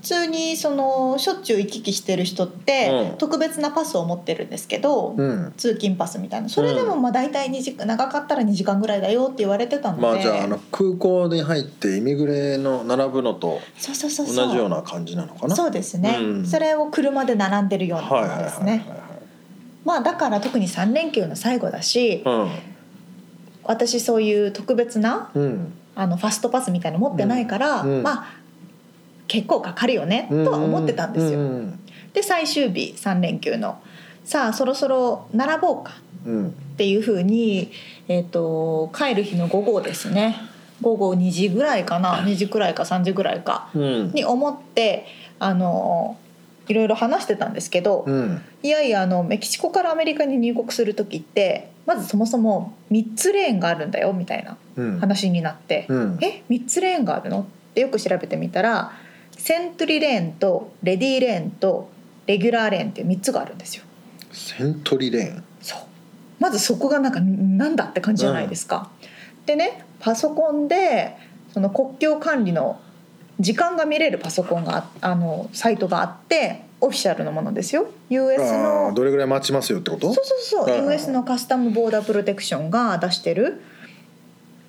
普通にそのしょっちゅう行き来してる人って、うん。特別なパスを持ってるんですけど、うん。通勤パスみたいな。それでもまあ大体2時間長かったら2時間ぐらいだよって言われてたので、まあじゃああの空港に入ってイミグレの並ぶのとそうそうそうそう。同じような感じなのかな？そうですね、うん。それを車で並んでるようなもはいはいはいのですね、まあだから特に3連休の最後だしはい私そういう特別なうん。うんあのファストパスみたいなの持ってないから、うん。うん。まあ結構かかるよねとは思ってたんですよ。うん。で最終日3連休の。さあそろそろ並ぼうか。うん。っていうふうに、えー、と帰る日の午後ですね。午後2時ぐらいかな。2時くらいか3時ぐらいか。うん。に思ってあのいろいろ話してたんですけど、うん。いやいやあのメキシコからアメリカに入国する時ってまずそもそも3つレーンがあるんだよみたいなうん。話になって、うん。え3つレーンがあるの？ってよく調べてみたらセントリーレーンとレディーレーンとレギュラーレーンっていう3つがあるんですよ。セントリレーン。そう。まずそこがなんかなんだって感じじゃないですか。でねパソコンでその国境管理の時間が見れるパソコンがああのサイトがあってオフィシャルのものですよ。US あのあどれぐらい待ちますよってこと？そうそうそう、US のカスタムボーダープロテクションが出してる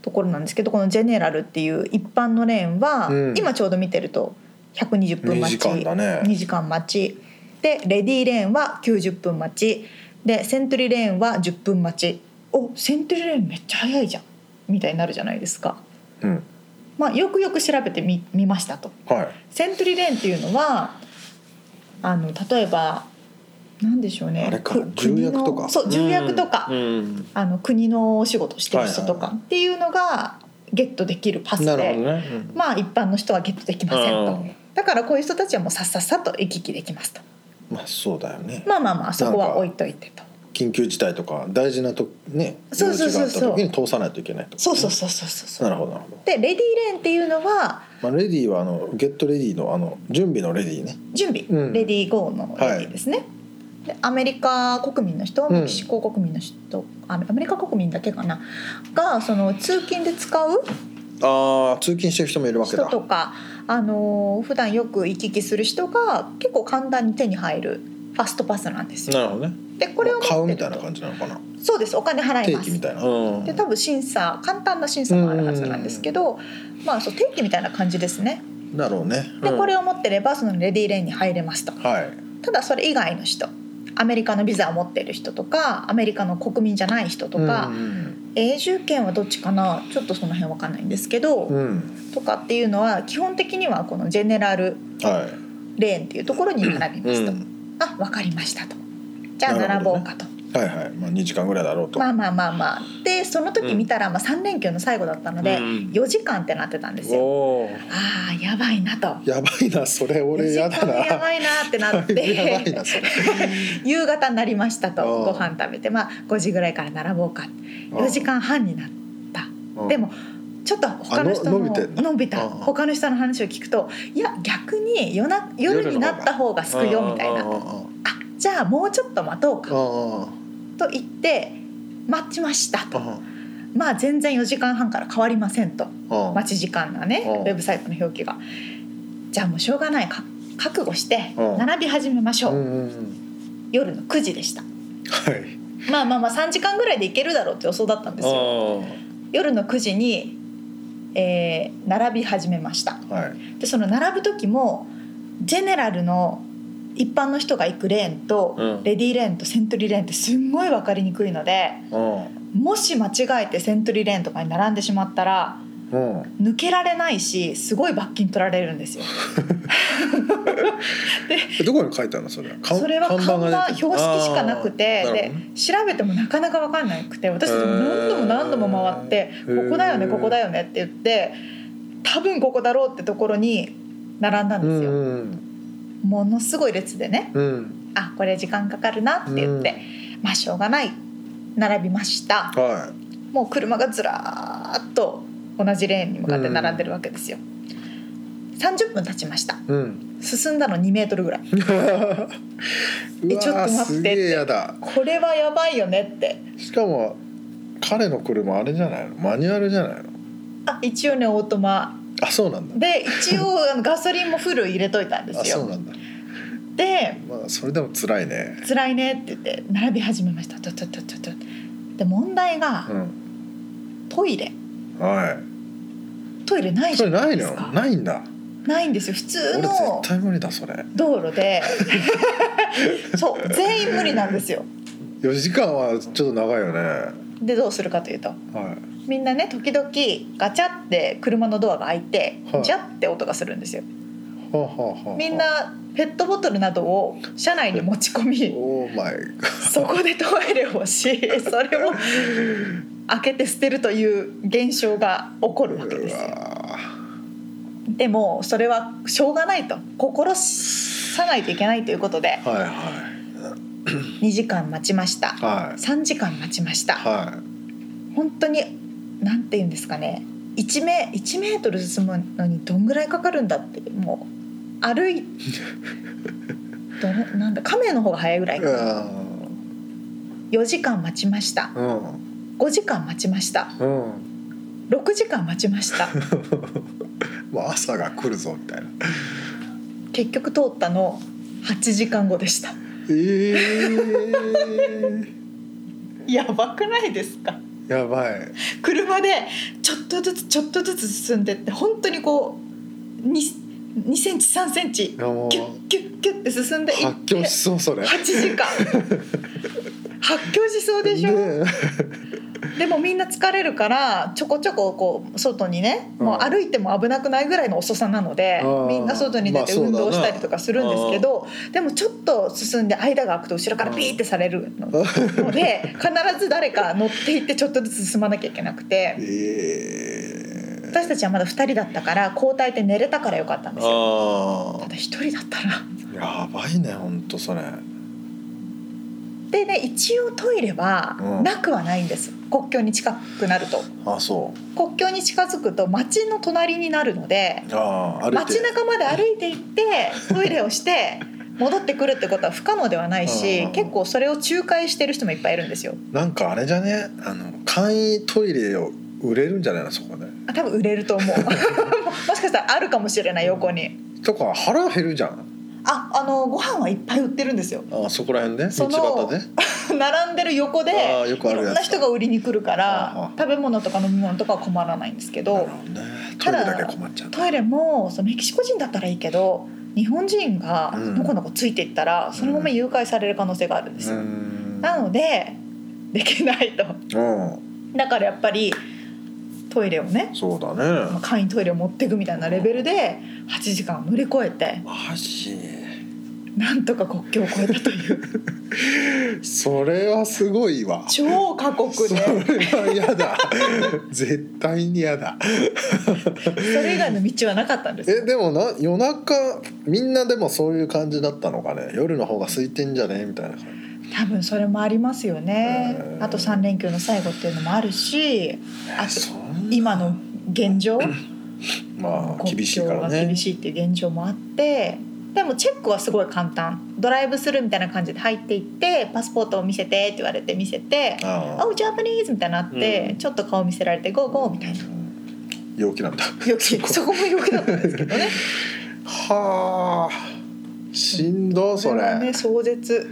ところなんですけどこのジェネラルっていう一般のレーンは、うん。今ちょうど見てると120分待ち。2時間だね。2時間待ち。でレディーレーンは90分待ち。でセントリーレーンは10分待ち。おセントリーレーンめっちゃ早いじゃん。みたいになるじゃないですか。うん。まあ、よくよく調べてみ見ましたと。はい。セントリーレーンっていうのはあの例えばなんでしょうね。あれかく国の重役とか。そう重役とか、うん。あの国のお仕事してる人とか。っていうのがゲットできるパスで、なるほどね。まあ一般の人はゲットできませんと。うんだからこういう人たちはもうさっさっさと行き来できますと。まあそうだよね。まあまあまあそこは置いといてと。緊急事態とか大事なとねそうそうそうそう。時に通さないといけないとそうそうそうそうそうそう。なるほどなるほど。でレディーレーンっていうのはまあレディーはあのゲットレディーのあの準備のレディーね準備、うん。レディーゴーのレディーですね、でアメリカ国民の人うん。メキシコ国民の人、あアメリカ国民だけかな。がその通勤で使うああ通勤してる人もいるわけ人だとかあの普段よく行き来する人が結構簡単に手に入るファストパスなんですよ。なるほどね。でこれを買うみたいな感じなのかな。そうです。お金払います。定期みたいな。うん。で多分審査簡単な審査もあるはずなんですけど、まあそう定期みたいな感じですね。だろうね。で、うん。これを持ってればそのレディーレーンに入れますと。はい。ただそれ以外の人。アメリカのビザを持っている人とかアメリカの国民じゃない人とか、うん永住権はどっちかな？ちょっとその辺わかんないんですけど、うん。とかっていうのは基本的にはこのジェネラルはレーンっていうところに並い、びますと、うん、あ分かりましたと。じゃあ並ぼうかと、はいはい。まあ2時間ぐらいだろうと、まあまあまあまあ。でその時見たら、まあ、3連休の最後だったので、うん4時間ってなってたんですよ。あーやばいなと。やばいなそれ俺やだ4時な間やばいなってなって。夕方になりましたとうん。ご飯食べてまあ5時ぐらいから並ぼうか。4時間半になった。うん。でもちょっと他の人の伸びた。うん。他の人の話を聞くといや逆に夜な夜になった方がすくよみたいな。ああじゃあもうちょっと待とうか。あと言って待ちましたと。あまあ全然4時間半から変わりませんと。あ待ち時間がねうん。ウェブサイトの表記が。じゃあもうしょうがない。か覚悟してうん。並び始めましょう。んううんうん。夜の9時でした。はい。まあまあまあ3時間ぐらいで行けるだろうって予想だったんですよ。あ夜の9時に、えー並び始めました。はい。でその並ぶ時もジェネラルの一般の人が行くレーンと、うん。レディーレーンとセントリーレーンってすんごい分かりにくいのでうん。もし間違えてセントリーレーンとかに並んでしまったらうん。抜けられないしすごい罰金取られるんですよ。えどこに書いてあるのそれ？かそれは看板標識しかなくてで調べてもなかなか分かんなくて私たちも何度も何度も回ってへー「ここだよねここだよね」って言って多分ここだろうってところに並んだんですよ。うんものすごい列でねうん。あこれ時間かかるなって言って、まあしょうがない並びました。はもう車がずらーっと同じレーンに向かって並んでるわけですよ、30分経ちました。いうん。進んだの2メートルぐらい。うちょっと待ってすげえやだ。これはやばいよねって。しかも彼の車あれじゃないの？マニュアルじゃないの？あ一応ねオートマあそうなんだ。で一応あのガソリンもフル入れといたんであすよ。そうなんだ。でまあそれでも辛いね。辛いねって言って並び始めました。とととととで問題がうん。トイレ。はトイレないいじゃそれないの？ないですかないんだ。ないんですよ。普通俺の絶対無理だそれ。道路で。そう全員無理なんですよ。4時間はちょっと長いよね。はでどうするかというと。いみんなね時々ガチャって車のドアが開いてはい。ジャって音がするんですよ。はあはあはあみんなペットボトルなどを車内に持ち込みそこでトイレをしそれを開けて捨てるという現象が起こるわけうですよ。わでもそれはしょうがないと。心さないといけないということでーはいは2時間待ちました。いはい。3時間待ちました。は本当になんて言うんですかね。1メ ,1 メートル進むのにどんぐらいかかるんだって。もう歩いどれなんだ亀の方が早いぐらいうかな。わ4時間待ちました。ーうん。5時間待ちました。うん。6時間待ちました。もう朝が来るぞみたいな。結局通ったの8時間後でした。ええ やばくないですか？やばい。車でちょっとずつちょっとずつ進んでって本当にこう 2, 2センチ3センチキュッキュッキュッって進んでいって発狂しそうそれ。8時間。発狂しそうでしょ、ねでもみんな疲れるからちょこちょここう外にねうん。もう歩いても危なくないぐらいの遅さなのでうんみんな外に出て運動したりとかするんですけどでもちょっと進んで間が空くと後ろからピーってされるの。ので必ず誰か乗っていってちょっとずつ進まなきゃいけなくて。ええ私たちはまだ2人だったから交代で寝れたからよかったんですよ。あただ1人だったら。あやばいね本当それでね一応トイレはうん。なくはないんです。国境に近くなると。あそう。国境に近づくと町の隣になるのであ街中まで歩いて行ってトイレをして 戻ってくるってことは不可能ではないしうん結構それを仲介してる人もいっぱいいるんですよ。なんかあれじゃね？あの簡易トイレを売れるんじゃないの？そこで。あ多分売れると思う。もしかしたらあるかもしれない横に。とか腹減るじゃんああのご飯はいっぱい売ってるんですよ。あそこら辺で？そ道の端で？並んでる横であーよくあるやついろんな人が売りに来るかあらあ食べ物とか飲み物とかは困らないんですけどなるほどね。トイレだけ困っちゃうトイレもそのメキシコ人だったらいいけど日本人がうん。のこのこついていったらそのまま誘拐される可能性があるんですよ。ん。なのでできないと。うん。だからやっぱりトイレをねそうだまあね簡易トイレを持っていくみたいなレベルで8時間を乗り越えて。マジなんとか国境を越えたという。それはすごいわ。超過酷そでれは嫌だ。絶対に嫌だ。それ以外の道はなかったんですえでもな夜中みんなでもそういう感じだったのかね？夜の方が空いてんじゃね？みたいな感じ多分それもありますよね。あと3連休の最後っていうのもあるしあと今の現状？まあ国厳しいから境が厳ねしいっていう現状もあってでもチェックはすごい簡単。ドライブスルーみたいな感じで入っていってパスポートを見せてって言われて見せて「ああ Oh ジャパニーズ」みたいになって、うん。ちょっと顔見せられて「ゴーゴー」みたいな。陽気なんだ。よきそこ。もよくだったんですけどね。はあしんどそれ。はね壮絶。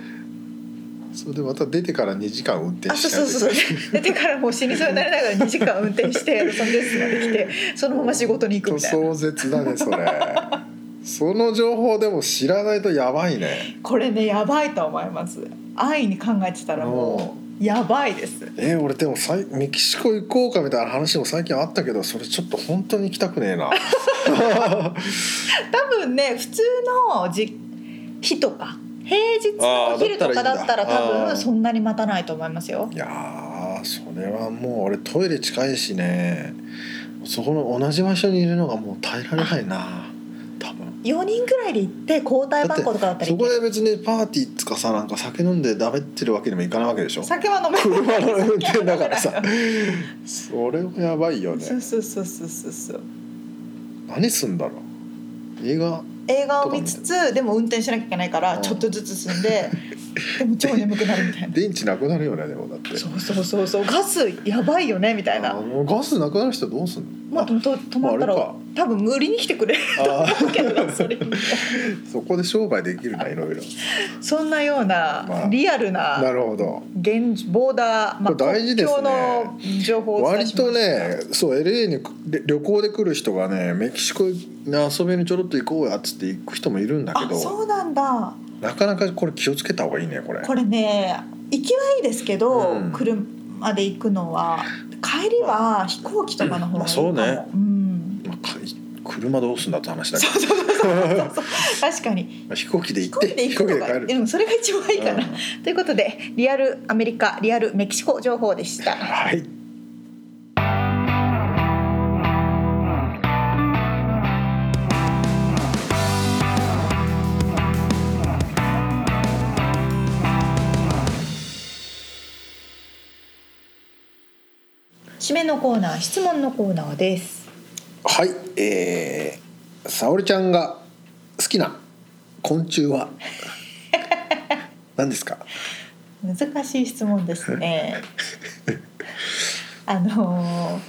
それでまた出てから2時間運転あそうそうそうそう。出てからもう死にそうになりながら2時間運転してロサンゼルスまで来てそのまま仕事に行くみたいな。壮絶だねそれその情報でも知らないとやばいね。これねやばいと思います。安易に考えてたらもうやばいです。え俺でもさいメキシコ行こうかみたいな話も最近あったけどそれちょっと本当に行きたくねえな。多分ね普通のじ日とか平日のお昼とかだったら多分そんなに待たないと思いますよ。いやーそれはもう俺トイレ近いしね。そこの同じ場所にいるのがもう耐えられないな4人ぐらいで行って交代番号とかだったらそこで別にパーティーっつかさなんか酒飲んでだべってるわけにもいかないわけでしょ。酒は飲め車の運転だからさ。それもやばいよね。そうそうそうそうそう。そう何すんだろう。映画映画を見つつでも運転しなきゃいけないからうんちょっとずつ進んででも超眠くなるみたいな。電池なくなるよねでもだって。そうそうそうそう。ガスやばいよねみたいあなもうガスなくなる人どうすんの？まあ、とと止まったらあれか。多分無理に来てくれるあと思うけどそれそこで商売できるないろいろ。そんなようなまあ。リアルななるほど。現ボーダー、まあ、大事ですね。情報割とねそう LA にで旅行で来る人がねメキシコに遊びにちょろっと行こうやっつって行く人もいるんだけあそどうなんだなかなかこれ気をつけた方がいいねこれ。これね行きはいいですけど、うん。車で行くのは帰りは飛行機とかの方がいいかも、まあそうね。うん、まあか車どうすんだって話だけそうそうそうそうそう。確かに。ど飛行機で飛行って飛行機で帰る。でもそれが一番いいかな、うん。ということでリアルアメリカリアルメキシコ情報でした。はい締めのコーナー質問のコーナーです。はいえー、沙織ちゃんが好きな昆虫は？何ですか？難しい質問ですね。あのー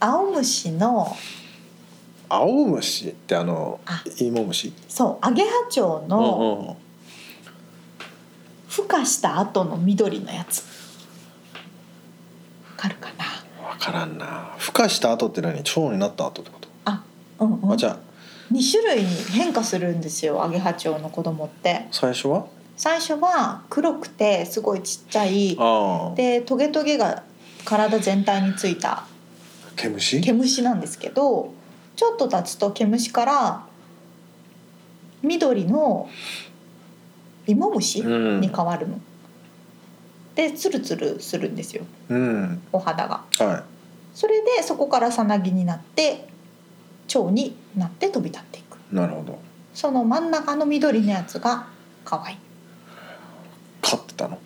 青虫の青虫ってあのあ芋虫？そうアゲハチョウの孵化した後の緑のやつ。わかるかな？分からんな。孵化した後って何？蝶になった後ってこと、あうんうん。あじゃあ。2種類に変化するんですよアゲハチョウの子供って。最初は？最初は黒くてすごいちっちゃい。でトゲトゲが体全体についた。毛虫？毛虫なんですけどちょっと経つと毛虫から緑の芋虫うん。に変わるの。でツルツルするんですよ。うん。お肌が。はそれでそこからさなぎになって蝶になって飛び立っていく。いなるほど。その真ん中の緑のやつが可愛い。いっ飼ってたの？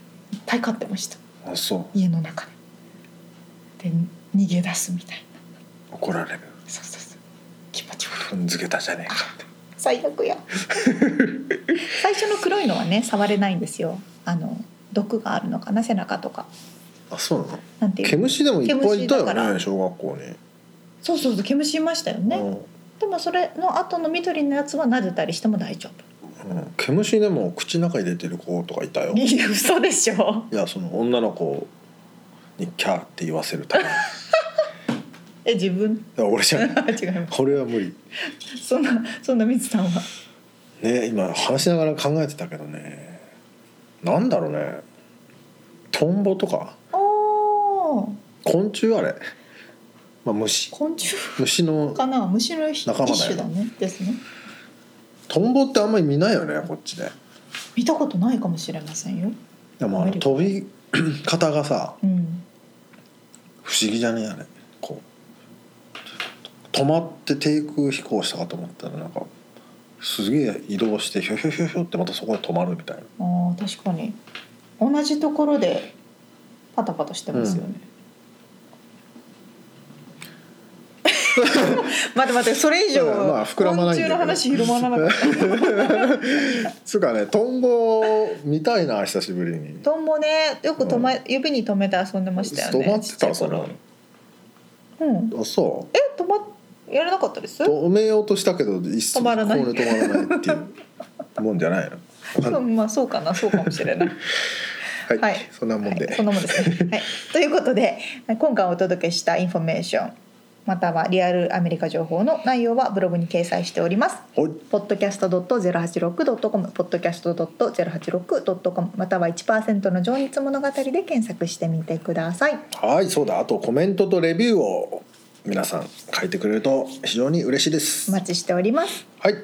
ぱい飼ってました。あそう。家の中で。で逃げ出すみたいな。怒られる。そうそうそう。気持ち悪い。踏んづけたじゃねえかって。最悪や。最初の黒いのはね触れないんですよ。あの毒があるのかな背中とか。あそうなの？なんていう？毛虫でもいっぱいいた毛虫だから。よね小学校に。そうそうそう毛虫いましたよね、でもそれの後の緑のやつは撫でたりしても大丈うんうん。毛虫でも口の中に出てる子とかいたよ。夫いや嘘でしょ。いやその女の子にキャーって言わせるため え自分？や俺じゃない 違いまれは無理。そんなそんな水さんは？ね今話しながら考えてたけどねなんだろうね。トンボとか。昆虫あれ、まあ、虫。昆虫。虫のかな。虫の一仲間だよね。ですね。トンボってあんまり見ないよねこっちで見たことないかもしれませんよ。でもあの飛び方がさうん。不思議じゃねえあれこう止まって低空飛行したかと思ったらなんかすげえ移動してひょひょひょひょってまたそこで止まるみたいな確かに。同じところでパタパタしてますよね、待って待ってそれ以上、まあまあ膨らまない昆虫の話広まらなかった。つうかねトンボ見たいな久しぶりに。トンボねよく止ま、指に止めて遊んでましたよね止まってたそれ頃。うん。あそえ止まやらなかったです？う止めようとしたけど一止まらない。止まらないっていうもんじゃないの？わかんないうんまあそうかなそうかもしれない。はい、はい。そんなもんで、はい、そんなもんですね、はい、ということで今回お届けしたインフォメーションまたはリアルアメリカ情報の内容はブログに掲載しております。はい。podcast.086.com podcast.086.com または1%の情熱物語で検索してみてください。はいそうだ。あとコメントとレビューを皆さん書いてくれると非常に嬉しいです。お待ちしております。はい、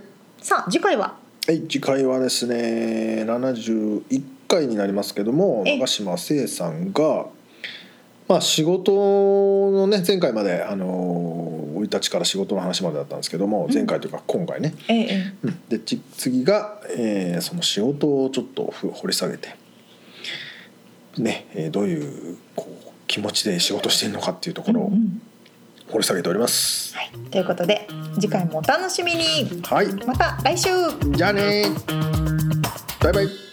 さあ次回ははい、次回はですね71回になりますけどもえ長嶋聖さんがまあ仕事のね前回まであの生い立ちから仕事の話までだったんですけども前回というか今回ね、ええうん。でち次が、えーその仕事をちょっとふ掘り下げてね、えーどういうこう気持ちで仕事してるのかっていうところをうん掘り下げております。はい、ということで次回もお楽しみに。はい、また来週。じゃあねバイバイ